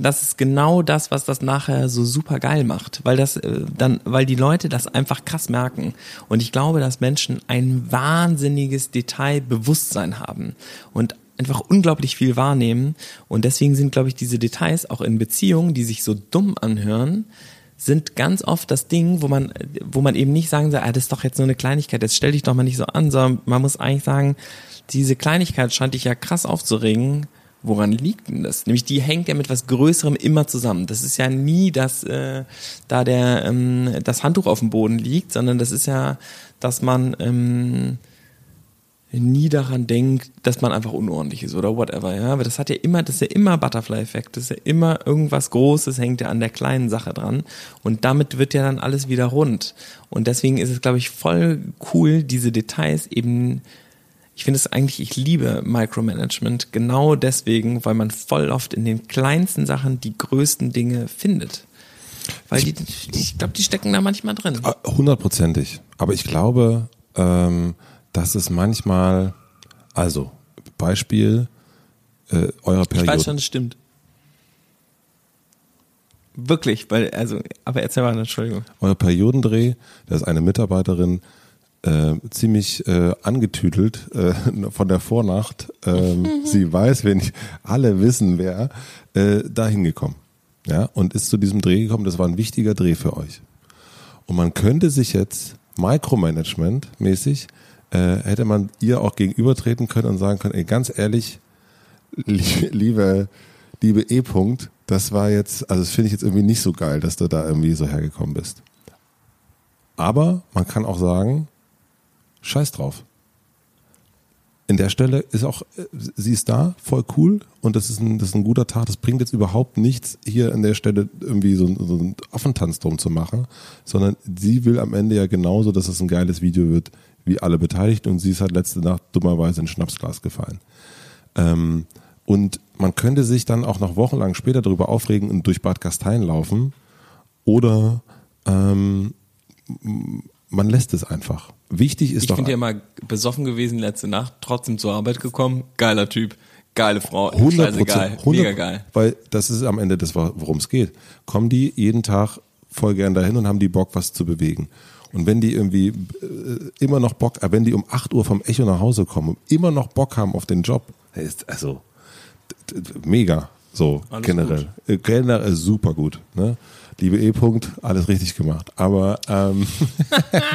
das ist genau das, was das nachher so super geil macht, weil das äh, dann, weil die Leute das einfach krass merken. Und ich glaube, dass Menschen ein wahnsinniges Detailbewusstsein haben und einfach unglaublich viel wahrnehmen. Und deswegen sind, glaube ich, diese Details auch in Beziehungen, die sich so dumm anhören, sind ganz oft das Ding, wo man, wo man eben nicht sagen soll, ah, das ist doch jetzt nur eine Kleinigkeit, jetzt stell dich doch mal nicht so an, sondern man muss eigentlich sagen, diese Kleinigkeit scheint dich ja krass aufzuregen. Woran liegt denn das? Nämlich die hängt ja mit was Größerem immer zusammen. Das ist ja nie, dass äh, da der ähm, das Handtuch auf dem Boden liegt, sondern das ist ja, dass man ähm, nie daran denkt, dass man einfach unordentlich ist oder whatever, ja. Aber das hat ja immer, das ist ja immer Butterfly-Effekt. Das ist ja immer irgendwas Großes hängt ja an der kleinen Sache dran. Und damit wird ja dann alles wieder rund. Und deswegen ist es, glaube ich, voll cool, diese Details eben, ich finde es eigentlich, ich liebe Micromanagement genau deswegen, weil man voll oft in den kleinsten Sachen die größten Dinge findet. Weil die, ich glaube, die stecken da manchmal drin. Hundertprozentig. Aber ich glaube, ähm, dass es manchmal, also Beispiel, äh, eurer Periode. Ich weiß schon, das stimmt. Wirklich, weil, also, aber erzähl mal, Entschuldigung. Euer Periodendreh, da ist eine Mitarbeiterin äh, ziemlich äh, angetüdelt äh, von der Vornacht. Ähm, (laughs) sie weiß, wenn ich, alle wissen wer, äh, da hingekommen. Ja, und ist zu diesem Dreh gekommen. Das war ein wichtiger Dreh für euch. Und man könnte sich jetzt Micromanagement-mäßig äh, hätte man ihr auch gegenübertreten können und sagen können, ey, ganz ehrlich, liebe, liebe E-Punkt, das war jetzt, also das finde ich jetzt irgendwie nicht so geil, dass du da irgendwie so hergekommen bist. Aber man kann auch sagen, scheiß drauf. In der Stelle ist auch, sie ist da, voll cool und das ist ein, das ist ein guter Tag. Das bringt jetzt überhaupt nichts, hier an der Stelle irgendwie so, so einen Affentanz drum zu machen, sondern sie will am Ende ja genauso, dass es ein geiles Video wird, wie alle Beteiligten und sie ist halt letzte Nacht dummerweise in Schnapsglas gefallen. Ähm, und man könnte sich dann auch noch wochenlang später darüber aufregen und durch Bad Gastein laufen oder ähm, man lässt es einfach. Wichtig ist ich doch. Ich finde ja mal besoffen gewesen letzte Nacht, trotzdem zur Arbeit gekommen, geiler Typ, geile Frau, 100 geil, mega geil. Weil das ist am Ende das, worum es geht. Kommen die jeden Tag voll gern dahin und haben die Bock, was zu bewegen. Und wenn die irgendwie äh, immer noch Bock, äh, wenn die um 8 Uhr vom Echo nach Hause kommen immer noch Bock haben auf den Job, ist also mega. So alles generell. Gut. Äh, generell super gut. Ne? Liebe E. -Punkt, alles richtig gemacht. Aber ähm,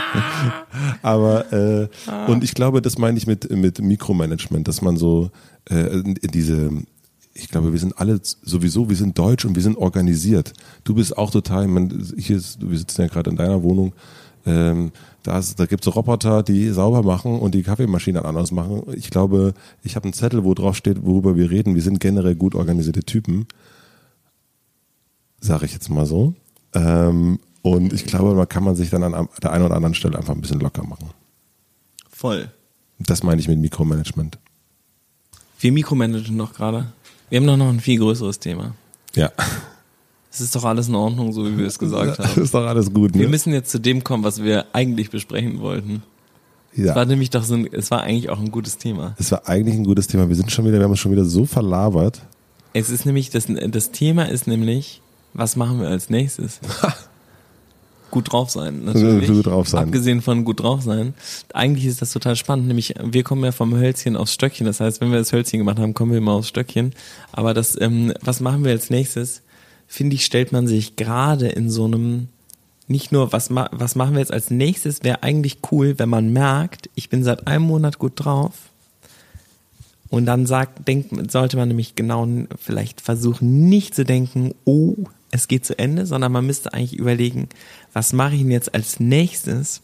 (laughs) aber äh, und ich glaube, das meine ich mit mit Mikromanagement, dass man so äh, diese ich glaube, wir sind alle sowieso, wir sind deutsch und wir sind organisiert. Du bist auch total, man, hier ist, wir sitzen ja gerade in deiner Wohnung, ähm, da, da gibt es Roboter, die sauber machen und die Kaffeemaschine anders machen. Ich glaube, ich habe einen Zettel, wo drauf steht, worüber wir reden. Wir sind generell gut organisierte Typen. Sage ich jetzt mal so. Ähm, und ich glaube, da kann man sich dann an der einen oder anderen Stelle einfach ein bisschen locker machen. Voll. Das meine ich mit Mikromanagement. Wir mikromanagen noch gerade. Wir haben doch noch ein viel größeres Thema. Ja. Es ist doch alles in Ordnung, so wie wir es gesagt (laughs) haben. ist doch alles gut. Ne? Wir müssen jetzt zu dem kommen, was wir eigentlich besprechen wollten. Ja. Es war nämlich doch so ein, es war eigentlich auch ein gutes Thema. Es war eigentlich ein gutes Thema. Wir sind schon wieder, wir haben uns schon wieder so verlabert. Es ist nämlich, das, das Thema ist nämlich, was machen wir als nächstes? (laughs) gut drauf sein, natürlich. Gut drauf sein. Abgesehen von gut drauf sein. Eigentlich ist das total spannend, nämlich wir kommen ja vom Hölzchen aufs Stöckchen. Das heißt, wenn wir das Hölzchen gemacht haben, kommen wir immer aufs Stöckchen. Aber das, ähm, was machen wir als nächstes? finde ich, stellt man sich gerade in so einem, nicht nur, was, ma was machen wir jetzt als nächstes, wäre eigentlich cool, wenn man merkt, ich bin seit einem Monat gut drauf. Und dann sagt, denkt, sollte man nämlich genau vielleicht versuchen, nicht zu denken, oh, es geht zu Ende, sondern man müsste eigentlich überlegen, was mache ich denn jetzt als nächstes,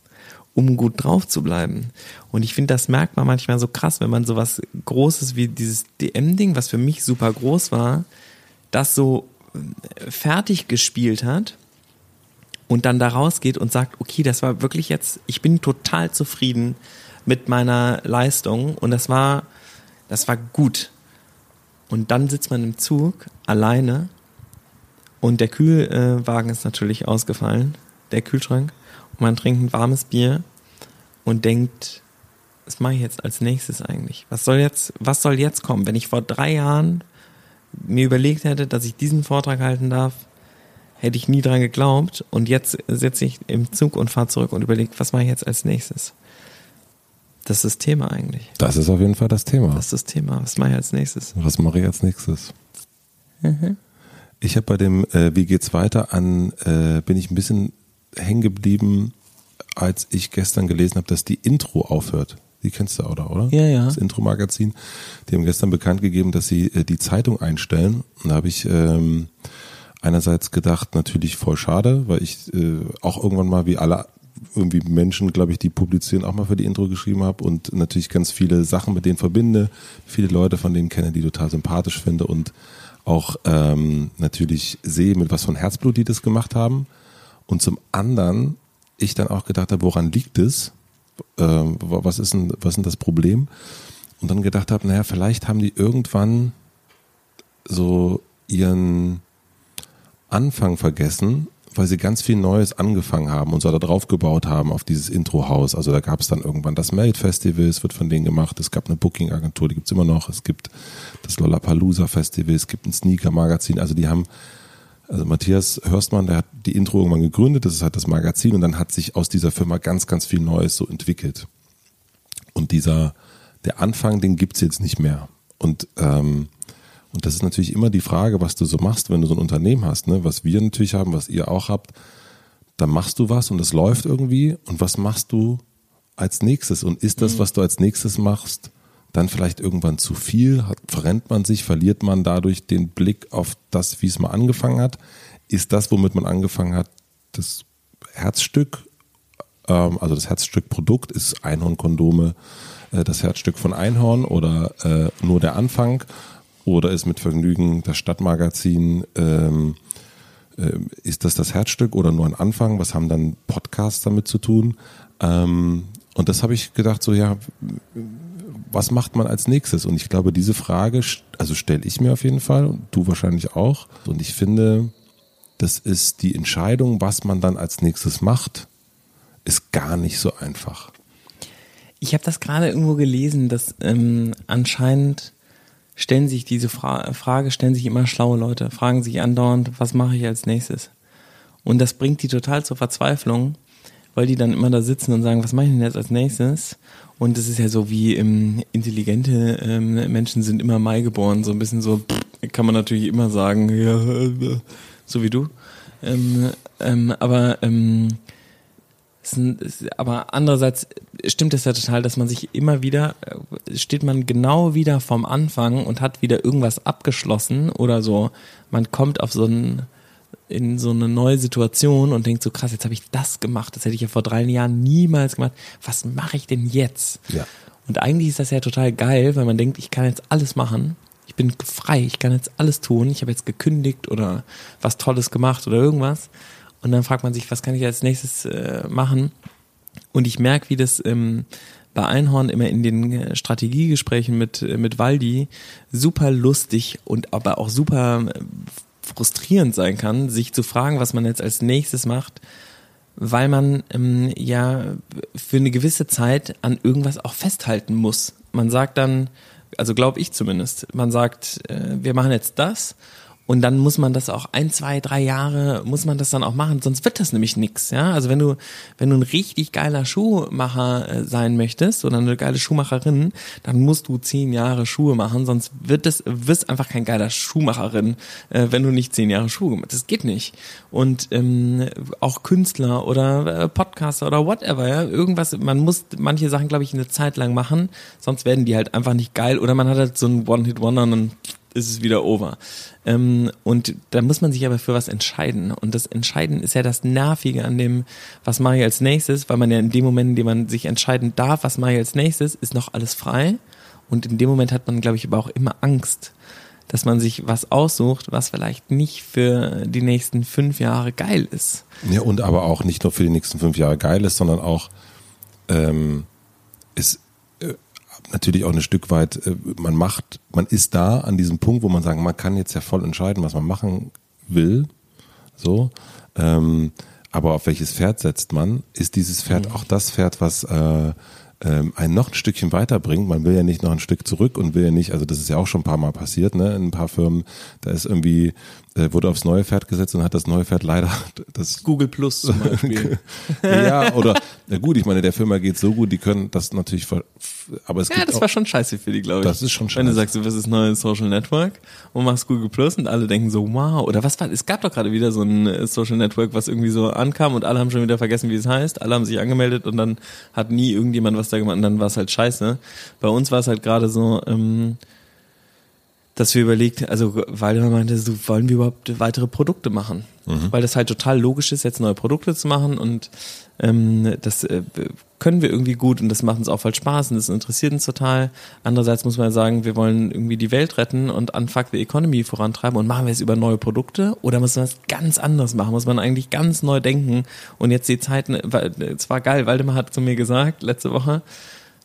um gut drauf zu bleiben. Und ich finde, das merkt man manchmal so krass, wenn man sowas Großes wie dieses DM-Ding, was für mich super groß war, das so fertig gespielt hat und dann da rausgeht und sagt, okay, das war wirklich jetzt, ich bin total zufrieden mit meiner Leistung und das war, das war gut. Und dann sitzt man im Zug alleine und der Kühlwagen ist natürlich ausgefallen, der Kühlschrank, und man trinkt ein warmes Bier und denkt, was mache ich jetzt als nächstes eigentlich? Was soll jetzt, was soll jetzt kommen? Wenn ich vor drei Jahren mir überlegt hätte, dass ich diesen Vortrag halten darf, hätte ich nie dran geglaubt. Und jetzt sitze ich im Zug und fahre zurück und überlege, was mache ich jetzt als nächstes? Das ist das Thema eigentlich. Das ist auf jeden Fall das Thema. Das ist das Thema. Was mache ich als nächstes? Was mache ich als nächstes? Mhm. Ich habe bei dem äh, Wie geht's weiter an, äh, bin ich ein bisschen hängen geblieben, als ich gestern gelesen habe, dass die Intro aufhört. Die kennst du auch, oder? Ja, ja. Das Intro-Magazin. Die haben gestern bekannt gegeben, dass sie äh, die Zeitung einstellen. Und da habe ich ähm, einerseits gedacht, natürlich voll schade, weil ich äh, auch irgendwann mal wie alle irgendwie Menschen, glaube ich, die publizieren, auch mal für die Intro geschrieben habe und natürlich ganz viele Sachen mit denen verbinde, viele Leute von denen kenne, die total sympathisch finde und auch ähm, natürlich sehe, mit was von Herzblut die das gemacht haben. Und zum anderen ich dann auch gedacht habe, woran liegt es? Ähm, was ist denn, was ist denn das Problem? Und dann gedacht habe, naja, vielleicht haben die irgendwann so ihren Anfang vergessen weil sie ganz viel Neues angefangen haben und so da drauf gebaut haben auf dieses Intro-Haus. Also da gab es dann irgendwann das Made Festival, es wird von denen gemacht, es gab eine Booking-Agentur, die gibt's immer noch, es gibt das Lollapalooza Festival, es gibt ein Sneaker-Magazin, also die haben, also Matthias Hörstmann, der hat die Intro irgendwann gegründet, das ist halt das Magazin und dann hat sich aus dieser Firma ganz, ganz viel Neues so entwickelt. Und dieser, der Anfang, den gibt's jetzt nicht mehr. Und ähm, und das ist natürlich immer die Frage, was du so machst, wenn du so ein Unternehmen hast, ne? was wir natürlich haben, was ihr auch habt. Dann machst du was und es läuft irgendwie. Und was machst du als nächstes? Und ist das, mhm. was du als nächstes machst, dann vielleicht irgendwann zu viel? Hat, verrennt man sich? Verliert man dadurch den Blick auf das, wie es mal angefangen hat? Ist das, womit man angefangen hat, das Herzstück? Ähm, also das Herzstück-Produkt ist Einhornkondome äh, das Herzstück von Einhorn oder äh, nur der Anfang? Oder ist mit Vergnügen das Stadtmagazin, ähm, äh, ist das das Herzstück oder nur ein Anfang? Was haben dann Podcasts damit zu tun? Ähm, und das habe ich gedacht, so ja, was macht man als nächstes? Und ich glaube, diese Frage, also stelle ich mir auf jeden Fall und du wahrscheinlich auch. Und ich finde, das ist die Entscheidung, was man dann als nächstes macht, ist gar nicht so einfach. Ich habe das gerade irgendwo gelesen, dass ähm, anscheinend stellen sich diese Fra Frage, stellen sich immer schlaue Leute, fragen sich andauernd, was mache ich als nächstes? Und das bringt die total zur Verzweiflung, weil die dann immer da sitzen und sagen, was mache ich denn jetzt als nächstes? Und es ist ja so wie ähm, intelligente ähm, Menschen sind immer Mai geboren, so ein bisschen so, kann man natürlich immer sagen, ja, (laughs) so wie du. Ähm, ähm, aber ähm, aber andererseits stimmt es ja total, dass man sich immer wieder, äh, steht man genau wieder vom Anfang und hat wieder irgendwas abgeschlossen oder so. Man kommt auf so ein, in so eine neue Situation und denkt so krass, jetzt habe ich das gemacht, das hätte ich ja vor drei Jahren niemals gemacht. Was mache ich denn jetzt? Ja. Und eigentlich ist das ja total geil, weil man denkt, ich kann jetzt alles machen. Ich bin frei, ich kann jetzt alles tun. Ich habe jetzt gekündigt oder was Tolles gemacht oder irgendwas. Und dann fragt man sich, was kann ich als nächstes äh, machen? Und ich merke, wie das ähm, bei Einhorn immer in den äh, Strategiegesprächen mit, äh, mit Waldi super lustig und aber auch super äh, frustrierend sein kann, sich zu fragen, was man jetzt als nächstes macht, weil man ähm, ja für eine gewisse Zeit an irgendwas auch festhalten muss. Man sagt dann, also glaube ich zumindest, man sagt, äh, wir machen jetzt das und dann muss man das auch ein, zwei, drei Jahre muss man das dann auch machen, sonst wird das nämlich nix. Ja, also wenn du wenn du ein richtig geiler Schuhmacher äh, sein möchtest oder eine geile Schuhmacherin, dann musst du zehn Jahre Schuhe machen, sonst wird es wirst einfach kein geiler Schuhmacherin, äh, wenn du nicht zehn Jahre Schuhe machst. Das geht nicht. Und ähm, auch Künstler oder äh, Podcaster oder whatever, ja, irgendwas. Man muss manche Sachen, glaube ich, eine Zeit lang machen, sonst werden die halt einfach nicht geil. Oder man hat halt so ein One-Hit-Wonder und dann ist es wieder over. Ähm, und da muss man sich aber für was entscheiden. Und das Entscheiden ist ja das Nervige an dem, was mache ich als nächstes, weil man ja in dem Moment, in dem man sich entscheiden darf, was mache ich als nächstes, ist noch alles frei. Und in dem Moment hat man, glaube ich, aber auch immer Angst, dass man sich was aussucht, was vielleicht nicht für die nächsten fünf Jahre geil ist. Ja, und aber auch nicht nur für die nächsten fünf Jahre geil ist, sondern auch ähm, ist natürlich auch ein Stück weit, äh, man macht, man ist da an diesem Punkt, wo man sagen, man kann jetzt ja voll entscheiden, was man machen will. So. Ähm, aber auf welches Pferd setzt man? Ist dieses Pferd mhm. auch das Pferd, was äh, ähm, einen noch ein Stückchen weiterbringt. Man will ja nicht noch ein Stück zurück und will ja nicht, also das ist ja auch schon ein paar Mal passiert, ne? In ein paar Firmen, da ist irgendwie, wurde aufs neue Pferd gesetzt und hat das neue Pferd leider (laughs) das Google Plus zum Beispiel. (laughs) ja, oder na gut, ich meine, der Firma geht so gut, die können das natürlich aber es ja, gibt das auch, war schon scheiße für die, glaube ich. Das ist schon Wenn du scheiße. sagst, du wirst das neue Social Network und machst Google Plus und alle denken so, wow. Oder was war, es gab doch gerade wieder so ein äh, Social Network, was irgendwie so ankam und alle haben schon wieder vergessen, wie es heißt. Alle haben sich angemeldet und dann hat nie irgendjemand was da gemacht und dann war es halt scheiße. Bei uns war es halt gerade so, ähm, dass wir überlegt, also Waldemar meinte, so wollen wir überhaupt weitere Produkte machen? Weil das halt total logisch ist, jetzt neue Produkte zu machen und ähm, das äh, können wir irgendwie gut und das macht uns auch voll Spaß und das interessiert uns total. Andererseits muss man ja sagen, wir wollen irgendwie die Welt retten und Unfuck the Economy vorantreiben und machen wir es über neue Produkte oder muss man es ganz anders machen? Muss man eigentlich ganz neu denken und jetzt die Zeiten, weil es war geil, Waldemar hat zu mir gesagt, letzte Woche,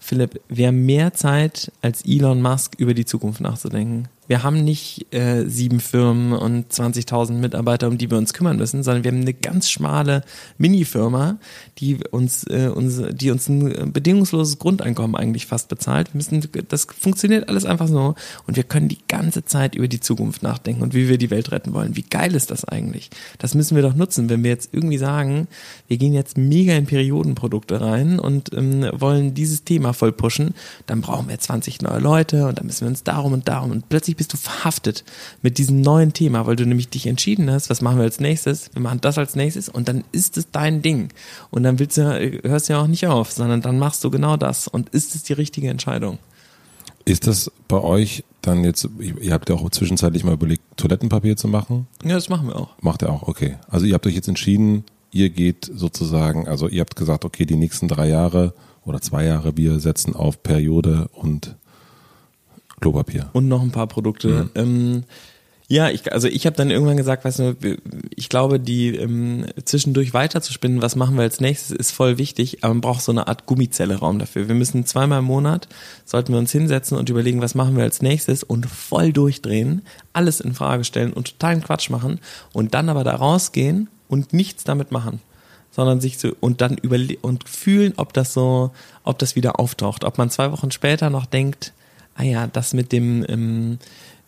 Philipp, wir haben mehr Zeit als Elon Musk über die Zukunft nachzudenken. Wir haben nicht äh, sieben Firmen und 20.000 Mitarbeiter, um die wir uns kümmern müssen, sondern wir haben eine ganz schmale Mini-Firma, die uns, äh, uns, die uns ein bedingungsloses Grundeinkommen eigentlich fast bezahlt. Wir müssen, das funktioniert alles einfach so und wir können die ganze Zeit über die Zukunft nachdenken und wie wir die Welt retten wollen. Wie geil ist das eigentlich? Das müssen wir doch nutzen, wenn wir jetzt irgendwie sagen, wir gehen jetzt mega in Periodenprodukte rein und ähm, wollen dieses Thema voll pushen, dann brauchen wir 20 neue Leute und dann müssen wir uns darum und darum und plötzlich bist du verhaftet mit diesem neuen Thema, weil du nämlich dich entschieden hast, was machen wir als nächstes? Wir machen das als nächstes und dann ist es dein Ding. Und dann willst du, hörst du ja auch nicht auf, sondern dann machst du genau das und ist es die richtige Entscheidung. Ist das bei euch dann jetzt, ihr habt ja auch zwischenzeitlich mal überlegt, Toilettenpapier zu machen? Ja, das machen wir auch. Macht ihr auch, okay. Also ihr habt euch jetzt entschieden, ihr geht sozusagen, also ihr habt gesagt, okay, die nächsten drei Jahre oder zwei Jahre, wir setzen auf Periode und Klopapier. Und noch ein paar Produkte. Ähm, ja, ich, also ich habe dann irgendwann gesagt, weißt du, ich glaube, die ähm, zwischendurch weiterzuspinnen, was machen wir als nächstes, ist voll wichtig, aber man braucht so eine Art Gummizelle-Raum dafür. Wir müssen zweimal im Monat, sollten wir uns hinsetzen und überlegen, was machen wir als nächstes und voll durchdrehen, alles in Frage stellen und totalen Quatsch machen und dann aber da rausgehen und nichts damit machen sondern sich so und dann überle und fühlen, ob das so, ob das wieder auftaucht, ob man zwei Wochen später noch denkt, ah ja, das mit dem ähm,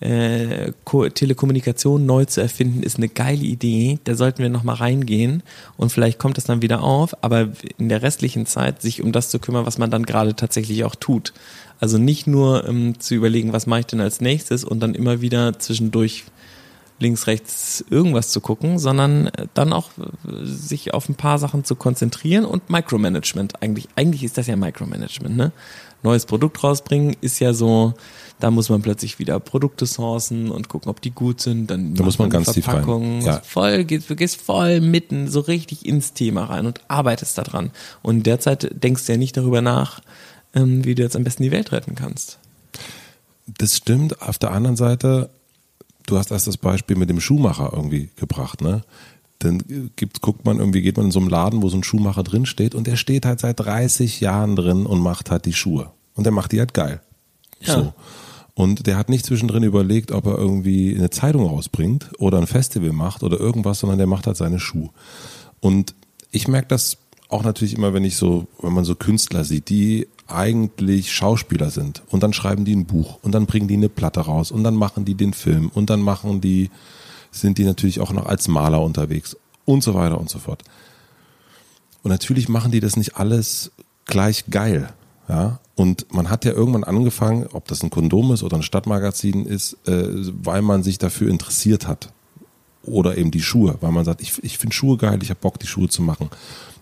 äh, Ko Telekommunikation neu zu erfinden, ist eine geile Idee. Da sollten wir noch mal reingehen und vielleicht kommt das dann wieder auf. Aber in der restlichen Zeit sich um das zu kümmern, was man dann gerade tatsächlich auch tut. Also nicht nur ähm, zu überlegen, was mache ich denn als nächstes und dann immer wieder zwischendurch links, rechts irgendwas zu gucken, sondern dann auch äh, sich auf ein paar Sachen zu konzentrieren und Micromanagement. Eigentlich, eigentlich ist das ja Micromanagement, ne? Neues Produkt rausbringen ist ja so, da muss man plötzlich wieder Produkte sourcen und gucken, ob die gut sind. Dann Da muss man macht ganz tief rein. Ja. Voll, gehst, du gehst voll mitten, so richtig ins Thema rein und arbeitest daran. Und derzeit denkst du ja nicht darüber nach, ähm, wie du jetzt am besten die Welt retten kannst. Das stimmt. Auf der anderen Seite, du hast erst das Beispiel mit dem Schuhmacher irgendwie gebracht, ne? Dann gibt, guckt man irgendwie, geht man in so einem Laden, wo so ein Schuhmacher drin steht und der steht halt seit 30 Jahren drin und macht halt die Schuhe. Und der macht die halt geil. Ja. So. Und der hat nicht zwischendrin überlegt, ob er irgendwie eine Zeitung rausbringt oder ein Festival macht oder irgendwas, sondern der macht halt seine Schuhe. Und ich merke das auch natürlich immer, wenn ich so, wenn man so Künstler sieht, die eigentlich Schauspieler sind und dann schreiben die ein Buch und dann bringen die eine Platte raus und dann machen die den Film und dann machen die, sind die natürlich auch noch als Maler unterwegs und so weiter und so fort. Und natürlich machen die das nicht alles gleich geil. Ja, und man hat ja irgendwann angefangen, ob das ein Kondom ist oder ein Stadtmagazin ist, äh, weil man sich dafür interessiert hat. Oder eben die Schuhe, weil man sagt, ich, ich finde Schuhe geil, ich habe Bock, die Schuhe zu machen.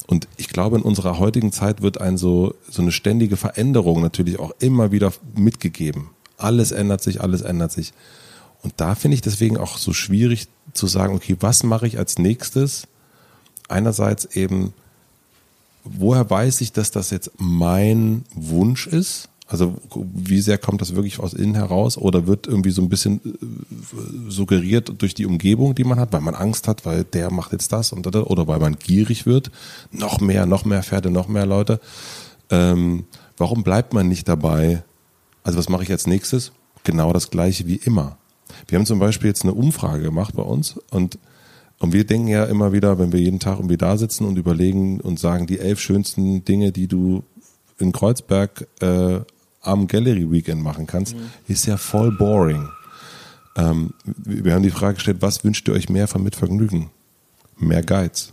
Und ich glaube, in unserer heutigen Zeit wird ein so, so eine ständige Veränderung natürlich auch immer wieder mitgegeben. Alles ändert sich, alles ändert sich. Und da finde ich deswegen auch so schwierig zu sagen, okay, was mache ich als nächstes? Einerseits eben, woher weiß ich, dass das jetzt mein Wunsch ist? Also wie sehr kommt das wirklich aus innen heraus oder wird irgendwie so ein bisschen äh, suggeriert durch die Umgebung, die man hat, weil man Angst hat, weil der macht jetzt das und das oder weil man gierig wird, noch mehr, noch mehr Pferde, noch mehr Leute. Ähm, warum bleibt man nicht dabei? Also was mache ich als nächstes? Genau das gleiche wie immer. Wir haben zum Beispiel jetzt eine Umfrage gemacht bei uns und und wir denken ja immer wieder, wenn wir jeden Tag irgendwie da sitzen und überlegen und sagen, die elf schönsten Dinge, die du in Kreuzberg äh, am Gallery Weekend machen kannst, mhm. ist ja voll boring. Ähm, wir haben die Frage gestellt, was wünscht ihr euch mehr von Mitvergnügen? Mehr Guides.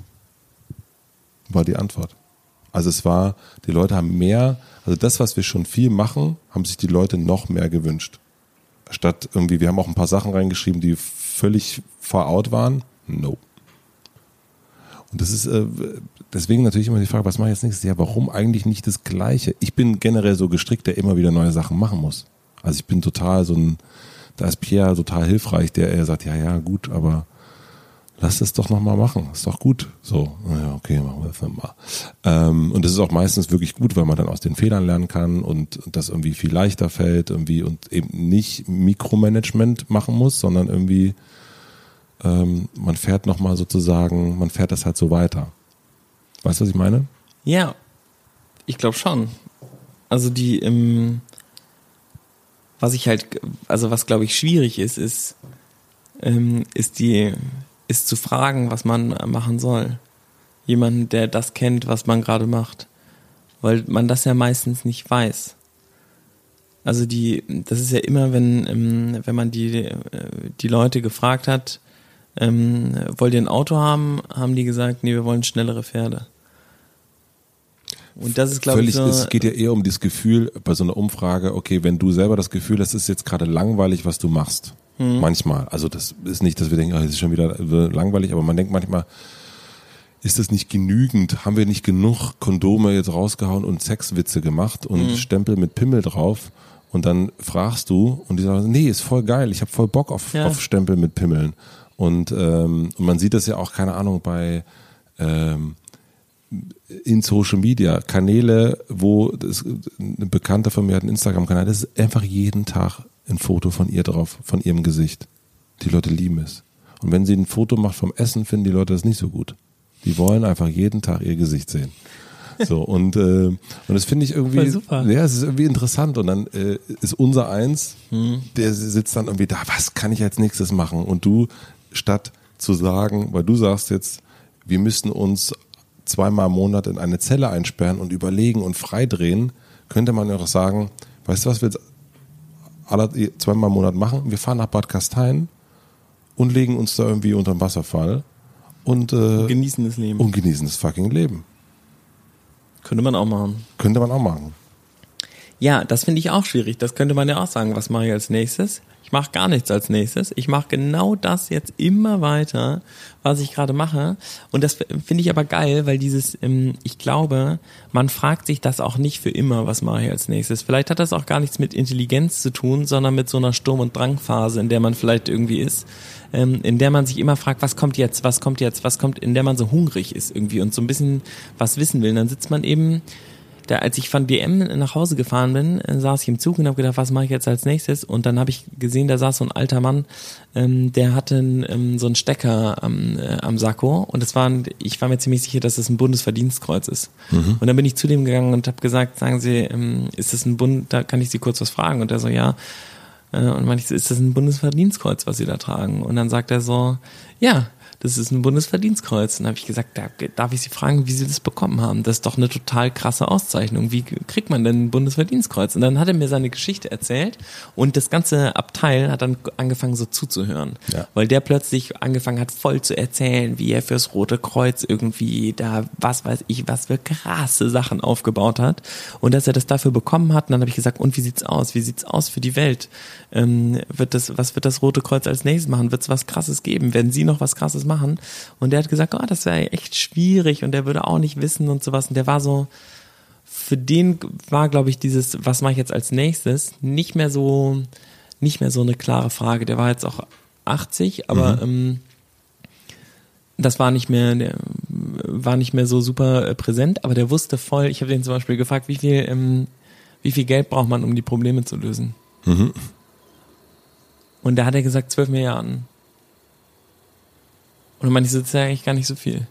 War die Antwort. Also es war, die Leute haben mehr, also das, was wir schon viel machen, haben sich die Leute noch mehr gewünscht. Statt irgendwie, wir haben auch ein paar Sachen reingeschrieben, die völlig far out waren. No. Und das ist äh, deswegen natürlich immer die Frage, was mache ich jetzt nächstes Jahr? Warum eigentlich nicht das Gleiche? Ich bin generell so gestrickt, der immer wieder neue Sachen machen muss. Also ich bin total so ein, da ist Pierre total hilfreich, der er sagt, ja, ja, gut, aber lass es doch nochmal machen. Ist doch gut. So, ja, okay, machen wir das mal. Ähm, und das ist auch meistens wirklich gut, weil man dann aus den Fehlern lernen kann und das irgendwie viel leichter fällt irgendwie und eben nicht Mikromanagement machen muss, sondern irgendwie ähm, man fährt nochmal sozusagen, man fährt das halt so weiter. Weißt du, was ich meine? Ja, ich glaube schon. Also die, ähm, was ich halt, also was glaube ich schwierig ist, ist, ähm, ist die, ist zu fragen, was man machen soll. Jemanden, der das kennt, was man gerade macht. Weil man das ja meistens nicht weiß. Also die, das ist ja immer, wenn, ähm, wenn man die, äh, die Leute gefragt hat, ähm, wollt ihr ein Auto haben? Haben die gesagt, nee, wir wollen schnellere Pferde. Und das ist, glaube ich, so, es geht ja eher um das Gefühl bei so einer Umfrage, okay, wenn du selber das Gefühl hast, es ist jetzt gerade langweilig, was du machst. Mhm. Manchmal. Also das ist nicht, dass wir denken, oh, es ist schon wieder langweilig, aber man denkt manchmal, ist das nicht genügend? Haben wir nicht genug Kondome jetzt rausgehauen und Sexwitze gemacht und mhm. Stempel mit Pimmel drauf? Und dann fragst du und die sagen, nee, ist voll geil, ich habe voll Bock auf, ja. auf Stempel mit Pimmeln. Und, ähm, und man sieht das ja auch, keine Ahnung, bei ähm, in Social Media Kanäle, wo das, eine Bekannte von mir hat einen Instagram-Kanal, das ist einfach jeden Tag ein Foto von ihr drauf, von ihrem Gesicht. Die Leute lieben es. Und wenn sie ein Foto macht vom Essen, finden die Leute das nicht so gut. Die wollen einfach jeden Tag ihr Gesicht sehen. So, (laughs) und, äh, und das finde ich irgendwie, super. ja, es ist irgendwie interessant. Und dann äh, ist unser Eins, hm. der sitzt dann irgendwie da, was kann ich als nächstes machen? Und du statt zu sagen, weil du sagst jetzt, wir müssen uns zweimal im Monat in eine Zelle einsperren und überlegen und freidrehen, könnte man ja auch sagen, weißt du was wir jetzt alle zweimal im Monat machen? Wir fahren nach Bad Kastein und legen uns da irgendwie unter dem Wasserfall und äh, genießen das Leben. Und genießen das fucking Leben. Könnte man auch machen. Könnte man auch machen. Ja, das finde ich auch schwierig. Das könnte man ja auch sagen. Was mache ich als nächstes? Mache gar nichts als nächstes. Ich mache genau das jetzt immer weiter, was ich gerade mache. Und das finde ich aber geil, weil dieses, ähm, ich glaube, man fragt sich das auch nicht für immer, was mache ich als nächstes. Vielleicht hat das auch gar nichts mit Intelligenz zu tun, sondern mit so einer Sturm- und Drangphase, in der man vielleicht irgendwie ist, ähm, in der man sich immer fragt, was kommt jetzt, was kommt jetzt, was kommt, in der man so hungrig ist irgendwie und so ein bisschen was wissen will. Und dann sitzt man eben da, als ich von DM nach Hause gefahren bin, äh, saß ich im Zug und habe gedacht, was mache ich jetzt als nächstes? Und dann habe ich gesehen, da saß so ein alter Mann, ähm, der hatte ähm, so einen Stecker am, äh, am Sakko und das war, ich war mir ziemlich sicher, dass es das ein Bundesverdienstkreuz ist. Mhm. Und dann bin ich zu dem gegangen und habe gesagt, sagen Sie, ähm, ist das ein Bund? Da kann ich Sie kurz was fragen? Und er so, ja. Äh, und ich, ist das ein Bundesverdienstkreuz, was Sie da tragen? Und dann sagt er so, ja, das ist ein Bundesverdienstkreuz. Und dann habe ich gesagt, da, darf ich Sie fragen, wie Sie das bekommen haben? Das ist doch eine total krasse Auszeichnung. Wie kriegt man denn ein Bundesverdienstkreuz? Und dann hat er mir seine Geschichte erzählt und das ganze Abteil hat dann angefangen so zuzuhören. Ja. Weil der plötzlich angefangen hat, voll zu erzählen, wie er fürs Rote Kreuz irgendwie da, was weiß ich, was für krasse Sachen aufgebaut hat. Und dass er das dafür bekommen hat, und dann habe ich gesagt, und wie sieht's aus? Wie sieht's aus für die Welt? Ähm, wird das, was wird das Rote Kreuz als nächstes machen? Wird es was krasses geben? Werden Sie noch was krasses machen? Machen. Und der hat gesagt, oh, das wäre echt schwierig und der würde auch nicht wissen und sowas. Und der war so, für den war, glaube ich, dieses, was mache ich jetzt als nächstes, nicht mehr so, nicht mehr so eine klare Frage. Der war jetzt auch 80, aber mhm. ähm, das war nicht mehr, der war nicht mehr so super äh, präsent, aber der wusste voll, ich habe den zum Beispiel gefragt, wie viel, ähm, wie viel Geld braucht man, um die Probleme zu lösen? Mhm. Und da hat er gesagt, 12 Milliarden. Und das ist ja eigentlich gar nicht so viel.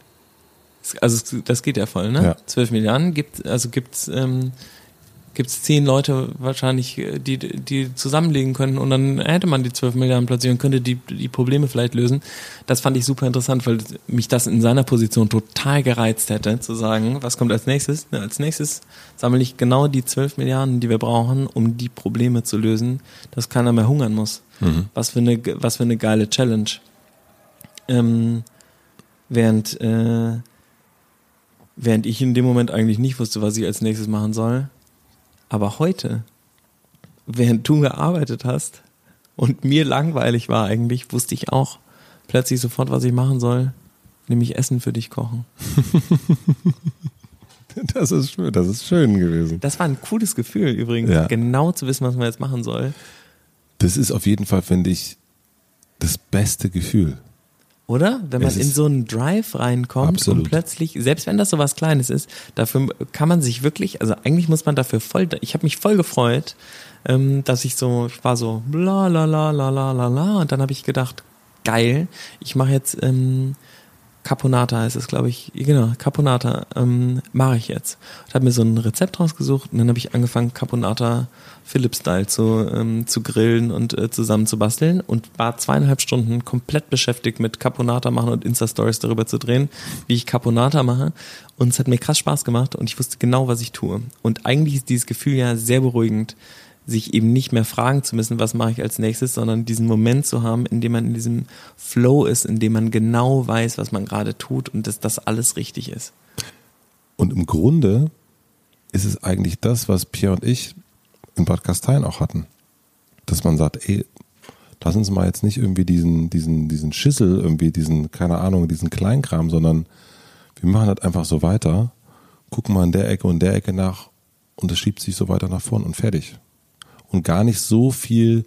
Also das geht ja voll, ne? Ja. 12 Milliarden gibt, also gibt's, ähm, gibt es zehn Leute wahrscheinlich, äh, die, die zusammenlegen können und dann hätte man die 12 Milliarden plötzlich und könnte die, die Probleme vielleicht lösen. Das fand ich super interessant, weil mich das in seiner Position total gereizt hätte, zu sagen, was kommt als nächstes? Na, als nächstes sammle ich genau die 12 Milliarden, die wir brauchen, um die Probleme zu lösen, dass keiner mehr hungern muss. Mhm. Was, für eine, was für eine geile Challenge. Ähm, während, äh, während ich in dem Moment eigentlich nicht wusste, was ich als nächstes machen soll, aber heute, während du gearbeitet hast und mir langweilig war eigentlich, wusste ich auch plötzlich sofort, was ich machen soll, nämlich Essen für dich kochen. (laughs) Das ist schön, das ist schön gewesen. Das war ein cooles Gefühl übrigens, ja. genau zu wissen, was man jetzt machen soll. Das ist auf jeden Fall, finde ich, das beste Gefühl. Oder? Wenn man in so einen Drive reinkommt absolut. und plötzlich, selbst wenn das so was Kleines ist, dafür kann man sich wirklich, also eigentlich muss man dafür voll, ich habe mich voll gefreut, ähm, dass ich so, ich war so bla la la la la la la und dann habe ich gedacht, geil, ich mache jetzt ähm, Caponata heißt es, glaube ich. Genau, Caponata ähm, mache ich jetzt. Ich habe mir so ein Rezept rausgesucht und dann habe ich angefangen, Caponata Philips-Style zu, ähm, zu grillen und äh, zusammen zu basteln und war zweieinhalb Stunden komplett beschäftigt mit Caponata machen und Insta-Stories darüber zu drehen, wie ich Caponata mache. Und es hat mir krass Spaß gemacht und ich wusste genau, was ich tue. Und eigentlich ist dieses Gefühl ja sehr beruhigend, sich eben nicht mehr fragen zu müssen, was mache ich als nächstes, sondern diesen Moment zu haben, in dem man in diesem Flow ist, in dem man genau weiß, was man gerade tut und dass das alles richtig ist. Und im Grunde ist es eigentlich das, was Pierre und ich in Bad Gastein auch hatten. Dass man sagt, ey, lass uns mal jetzt nicht irgendwie diesen, diesen, diesen Schissel, irgendwie diesen, keine Ahnung, diesen Kleinkram, sondern wir machen das einfach so weiter, gucken mal in der Ecke und der Ecke nach und es schiebt sich so weiter nach vorn und fertig und gar nicht so viel,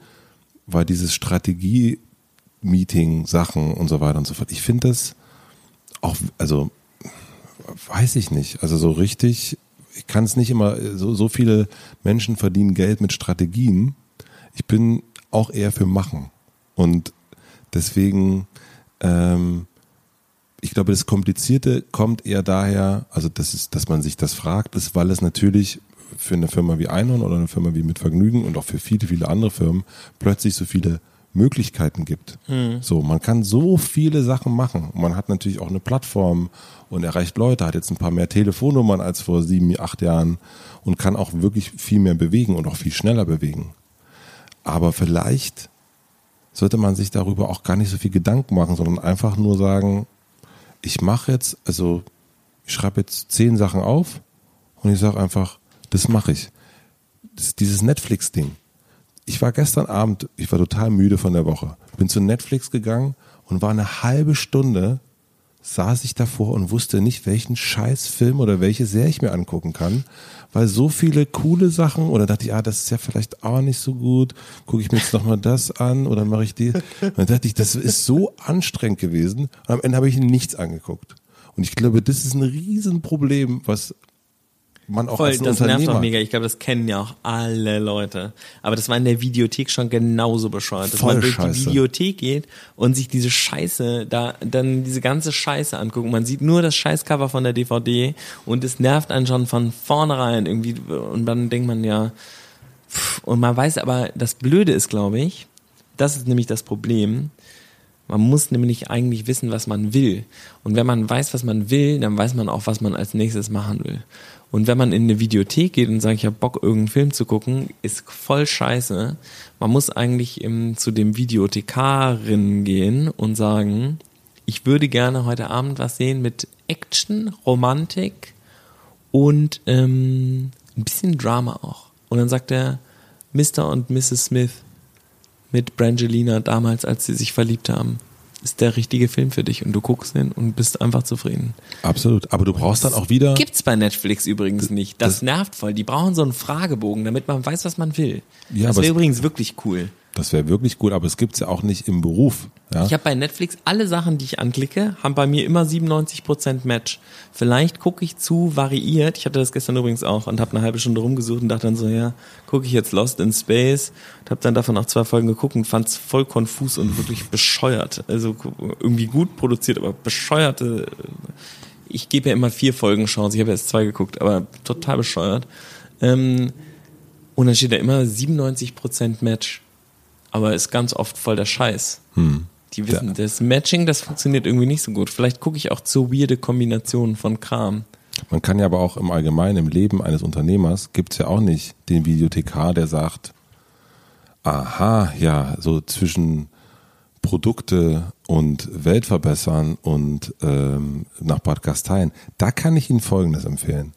weil dieses Strategie-Meeting, Sachen und so weiter und so fort. Ich finde das auch, also weiß ich nicht, also so richtig, ich kann es nicht immer, so, so viele Menschen verdienen Geld mit Strategien. Ich bin auch eher für Machen. Und deswegen, ähm, ich glaube, das Komplizierte kommt eher daher, also das ist, dass man sich das fragt, ist, weil es natürlich für eine Firma wie Einhorn oder eine Firma wie Mit Vergnügen und auch für viele, viele andere Firmen plötzlich so viele Möglichkeiten gibt. Mhm. So, man kann so viele Sachen machen. Man hat natürlich auch eine Plattform und erreicht Leute, hat jetzt ein paar mehr Telefonnummern als vor sieben, acht Jahren und kann auch wirklich viel mehr bewegen und auch viel schneller bewegen. Aber vielleicht sollte man sich darüber auch gar nicht so viel Gedanken machen, sondern einfach nur sagen, ich mache jetzt, also ich schreibe jetzt zehn Sachen auf und ich sage einfach, das mache ich. Das, dieses Netflix-Ding. Ich war gestern Abend, ich war total müde von der Woche, bin zu Netflix gegangen und war eine halbe Stunde, saß ich davor und wusste nicht, welchen Scheißfilm oder welche Serie ich mir angucken kann, weil so viele coole Sachen oder dachte ich, ah, das ist ja vielleicht auch nicht so gut, gucke ich mir jetzt nochmal das an oder mache ich die. Und dann dachte ich, das ist so anstrengend gewesen und am Ende habe ich nichts angeguckt. Und ich glaube, das ist ein Riesenproblem, was man auch Voll, als das nervt auch mega. Ich glaube, das kennen ja auch alle Leute. Aber das war in der Videothek schon genauso bescheuert, dass Voll man durch Scheiße. die Videothek geht und sich diese Scheiße, da dann diese ganze Scheiße anguckt. Man sieht nur das Scheißcover von der DVD und es nervt einen schon von vornherein irgendwie. Und dann denkt man ja, pff, und man weiß aber, das Blöde ist, glaube ich, das ist nämlich das Problem. Man muss nämlich eigentlich wissen, was man will. Und wenn man weiß, was man will, dann weiß man auch, was man als nächstes machen will. Und wenn man in eine Videothek geht und sagt, ich habe Bock, irgendeinen Film zu gucken, ist voll scheiße. Man muss eigentlich im, zu dem Videothekarin gehen und sagen, ich würde gerne heute Abend was sehen mit Action, Romantik und ähm, ein bisschen Drama auch. Und dann sagt er, Mr. und Mrs. Smith mit Brangelina damals, als sie sich verliebt haben ist der richtige Film für dich und du guckst ihn und bist einfach zufrieden. Absolut. Aber du brauchst dann auch wieder. Gibt's bei Netflix übrigens nicht. Das, das nervt voll. Die brauchen so einen Fragebogen, damit man weiß, was man will. Ja, das wäre übrigens wirklich cool. Das wäre wirklich gut, aber es gibt's ja auch nicht im Beruf. Ja? Ich habe bei Netflix alle Sachen, die ich anklicke, haben bei mir immer 97% Match. Vielleicht gucke ich zu variiert. Ich hatte das gestern übrigens auch und habe eine halbe Stunde rumgesucht und dachte dann so, ja, gucke ich jetzt Lost in Space und habe dann davon auch zwei Folgen geguckt und fand's voll konfus und wirklich bescheuert. Also irgendwie gut produziert, aber bescheuerte. Ich gebe ja immer vier Folgen Chance. Ich habe jetzt zwei geguckt, aber total bescheuert. Ähm, Und dann steht da immer 97% Match. Aber ist ganz oft voll der Scheiß. Hm. Die wissen, das Matching, das funktioniert irgendwie nicht so gut. Vielleicht gucke ich auch zu weirde Kombinationen von Kram. Man kann ja aber auch im Allgemeinen, im Leben eines Unternehmers, gibt's ja auch nicht den Videothekar, der sagt, aha, ja, so zwischen Produkte und Welt verbessern und ähm, nach Bad Gastein, da kann ich Ihnen Folgendes empfehlen.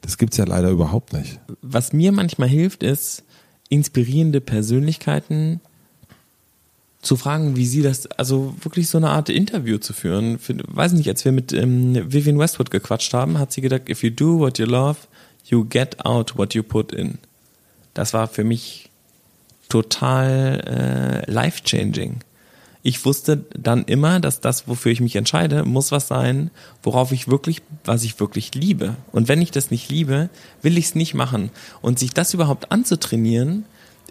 Das gibt's ja leider überhaupt nicht. Was mir manchmal hilft, ist, inspirierende Persönlichkeiten zu fragen, wie sie das, also wirklich so eine Art Interview zu führen. Für, weiß nicht, als wir mit ähm, Vivian Westwood gequatscht haben, hat sie gedacht, if you do what you love, you get out what you put in. Das war für mich total äh, life-changing. Ich wusste dann immer, dass das, wofür ich mich entscheide, muss was sein, worauf ich wirklich, was ich wirklich liebe. Und wenn ich das nicht liebe, will ich es nicht machen. Und sich das überhaupt anzutrainieren,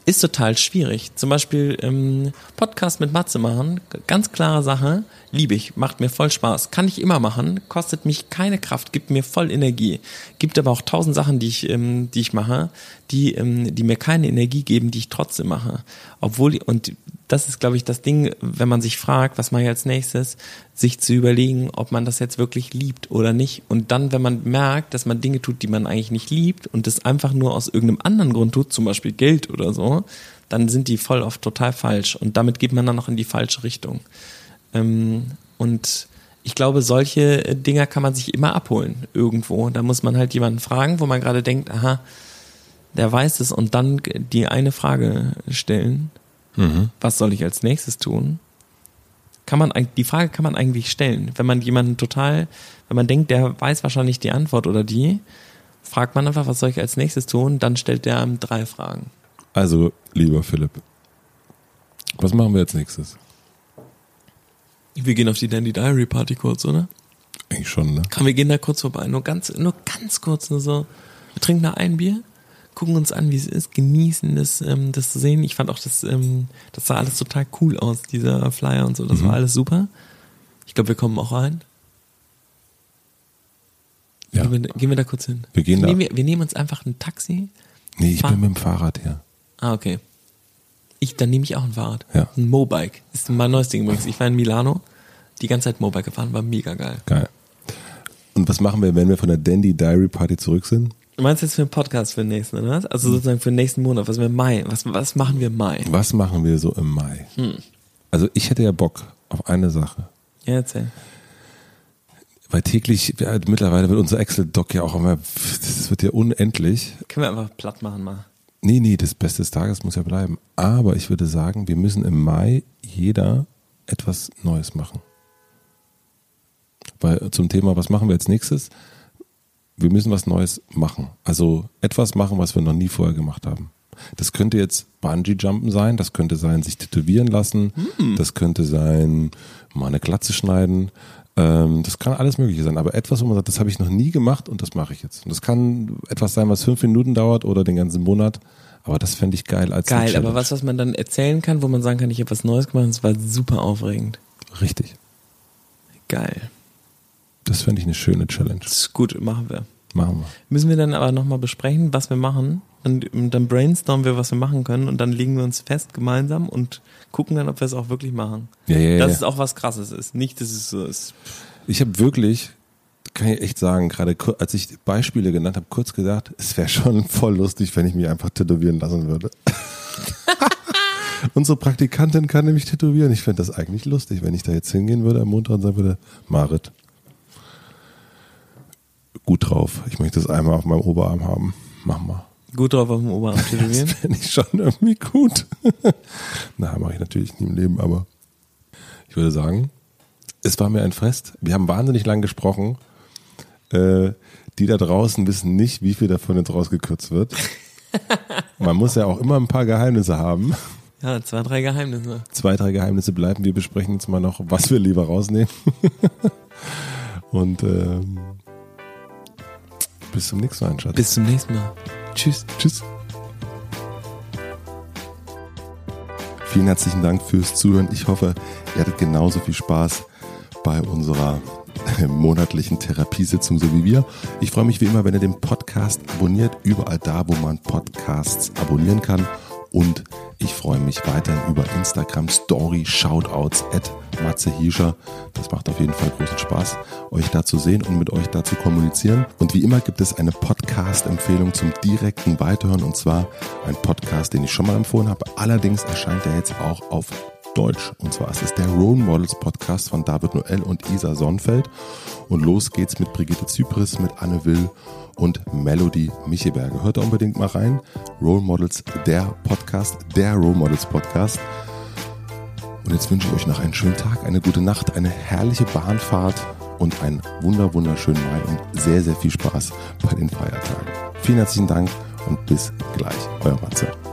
ist total schwierig. Zum Beispiel ähm, Podcast mit Matze machen, ganz klare Sache, liebe ich, macht mir voll Spaß. Kann ich immer machen, kostet mich keine Kraft, gibt mir voll Energie. Gibt aber auch tausend Sachen, die ich, ähm, die ich mache, die, ähm, die mir keine Energie geben, die ich trotzdem mache. Obwohl, und das ist, glaube ich, das Ding, wenn man sich fragt, was mache ich als nächstes, sich zu überlegen, ob man das jetzt wirklich liebt oder nicht. Und dann, wenn man merkt, dass man Dinge tut, die man eigentlich nicht liebt und das einfach nur aus irgendeinem anderen Grund tut, zum Beispiel Geld oder so, dann sind die voll oft total falsch. Und damit geht man dann noch in die falsche Richtung. Ähm, und ich glaube, solche Dinger kann man sich immer abholen irgendwo. Da muss man halt jemanden fragen, wo man gerade denkt, aha, der weiß es und dann die eine Frage stellen Mhm. was soll ich als nächstes tun? Kann man, die Frage kann man eigentlich stellen. Wenn man jemanden total, wenn man denkt, der weiß wahrscheinlich die Antwort oder die, fragt man einfach, was soll ich als nächstes tun? Dann stellt der einem drei Fragen. Also, lieber Philipp, was machen wir als nächstes? Wir gehen auf die Dandy Diary Party kurz, oder? Eigentlich schon, ne? Komm, wir gehen da kurz vorbei. Nur ganz, nur ganz kurz, nur so. Wir trinken da ein Bier, gucken uns an, wie es ist, genießen das, ähm, das zu sehen. Ich fand auch, das, ähm, das sah alles total cool aus, dieser Flyer und so. Das Mhm. war alles super. Ich glaube, wir kommen auch rein. Ja. Gehen, wir, gehen wir da kurz hin? Wir gehen da- nehmen, wir, wir nehmen uns einfach ein Taxi. Nee, ich Fahr- bin mit dem Fahrrad hier. Ah, okay. Ich, dann nehme ich auch ein Fahrrad. Ja. Ein Mobike. Ist mein neues Ding übrigens. Ich war in Milano, die ganze Zeit Mobike gefahren, war mega geil. Geil. Und was machen wir, wenn wir von der Dandy Diary Party zurück sind? Du meinst jetzt für einen Podcast für den nächsten, oder? was? Also sozusagen für den nächsten Monat, was wir im Mai, was, was machen wir im Mai? Was machen wir so im Mai? Hm. Also ich hätte ja Bock auf eine Sache. Ja, erzähl. Weil täglich, ja, mittlerweile wird unser Excel-Doc ja auch immer, das wird ja unendlich. Können wir einfach platt machen mal. Nee, nee, das Beste des Tages muss ja bleiben. Aber ich würde sagen, wir müssen im Mai jeder etwas Neues machen. Weil zum Thema, was machen wir als nächstes? Wir müssen was Neues machen. Also etwas machen, was wir noch nie vorher gemacht haben. Das könnte jetzt Bungee-Jumpen sein, das könnte sein, sich tätowieren lassen, das könnte sein, mal eine Glatze schneiden. Ähm, das kann alles Mögliche sein. Aber etwas, wo man sagt, das habe ich noch nie gemacht und das mache ich jetzt. Und das kann etwas sein, was fünf Minuten dauert oder den ganzen Monat. Aber das fände ich geil als Geil, aber was, was man dann erzählen kann, wo man sagen kann, ich habe was Neues gemacht, das war super aufregend. Richtig. Geil. Das fände ich eine schöne Challenge. Das ist gut, machen wir. Machen wir. Müssen wir dann aber nochmal besprechen, was wir machen. Und dann brainstormen wir, was wir machen können und dann legen wir uns fest gemeinsam und gucken dann, ob wir es auch wirklich machen. Ja, ja. Dass ja. es auch was krasses ist. Nicht, dass es so ist. Ich habe wirklich, kann ich echt sagen, gerade als ich Beispiele genannt habe, kurz gedacht, es wäre schon voll lustig, wenn ich mich einfach tätowieren lassen würde. (laughs) Unsere Praktikantin kann nämlich tätowieren. Ich fände das eigentlich lustig, wenn ich da jetzt hingehen würde am Montag und sagen würde, Marit, gut drauf. Ich möchte es einmal auf meinem Oberarm haben. Mach mal. Gut drauf auf dem Oberarm (laughs) tätowieren. Das fände ich schon irgendwie gut. (laughs) Na, mache ich natürlich nie im Leben, aber ich würde sagen, es war mir ein Fest. Wir haben wahnsinnig lang gesprochen. Äh, die da draußen wissen nicht, wie viel davon jetzt rausgekürzt wird. (laughs) Man muss ja auch immer ein paar Geheimnisse haben. Ja, zwei, drei Geheimnisse. Zwei, drei Geheimnisse bleiben. Wir besprechen jetzt mal noch, was wir lieber rausnehmen. Und ähm, bis zum nächsten Mal, Schatz. Bis zum nächsten Mal. Tschüss. Tschüss. Vielen herzlichen Dank fürs Zuhören. Ich hoffe, ihr hattet genauso viel Spaß bei unserer monatlichen Therapiesitzung, so wie wir. Ich freue mich wie immer, wenn ihr den Podcast abonniert, überall da, wo man Podcasts abonnieren kann. Und ich freue mich weiterhin über Instagram Story Shoutouts at Matze Hiescher. Das macht auf jeden Fall großen Spaß, euch da zu sehen und mit euch da zu kommunizieren. Und wie immer gibt es eine Podcast-Empfehlung zum direkten Weiterhören und zwar ein Podcast, den ich schon mal empfohlen habe. Allerdings erscheint er jetzt auch auf Deutsch. Und zwar ist es der Role Models Podcast von David Noel und Isa Sonnfeld. Und los geht's mit Brigitte Zypris, mit Anne Will und Melody Micheberger. Hört da unbedingt mal rein. Role Models, der Podcast, der Role Models Podcast. Und jetzt wünsche ich euch noch einen schönen Tag, eine gute Nacht, eine herrliche Bahnfahrt und einen wunder, wunderschönen Mai und sehr, sehr viel Spaß bei den Feiertagen. Vielen herzlichen Dank und bis gleich. Euer Matze.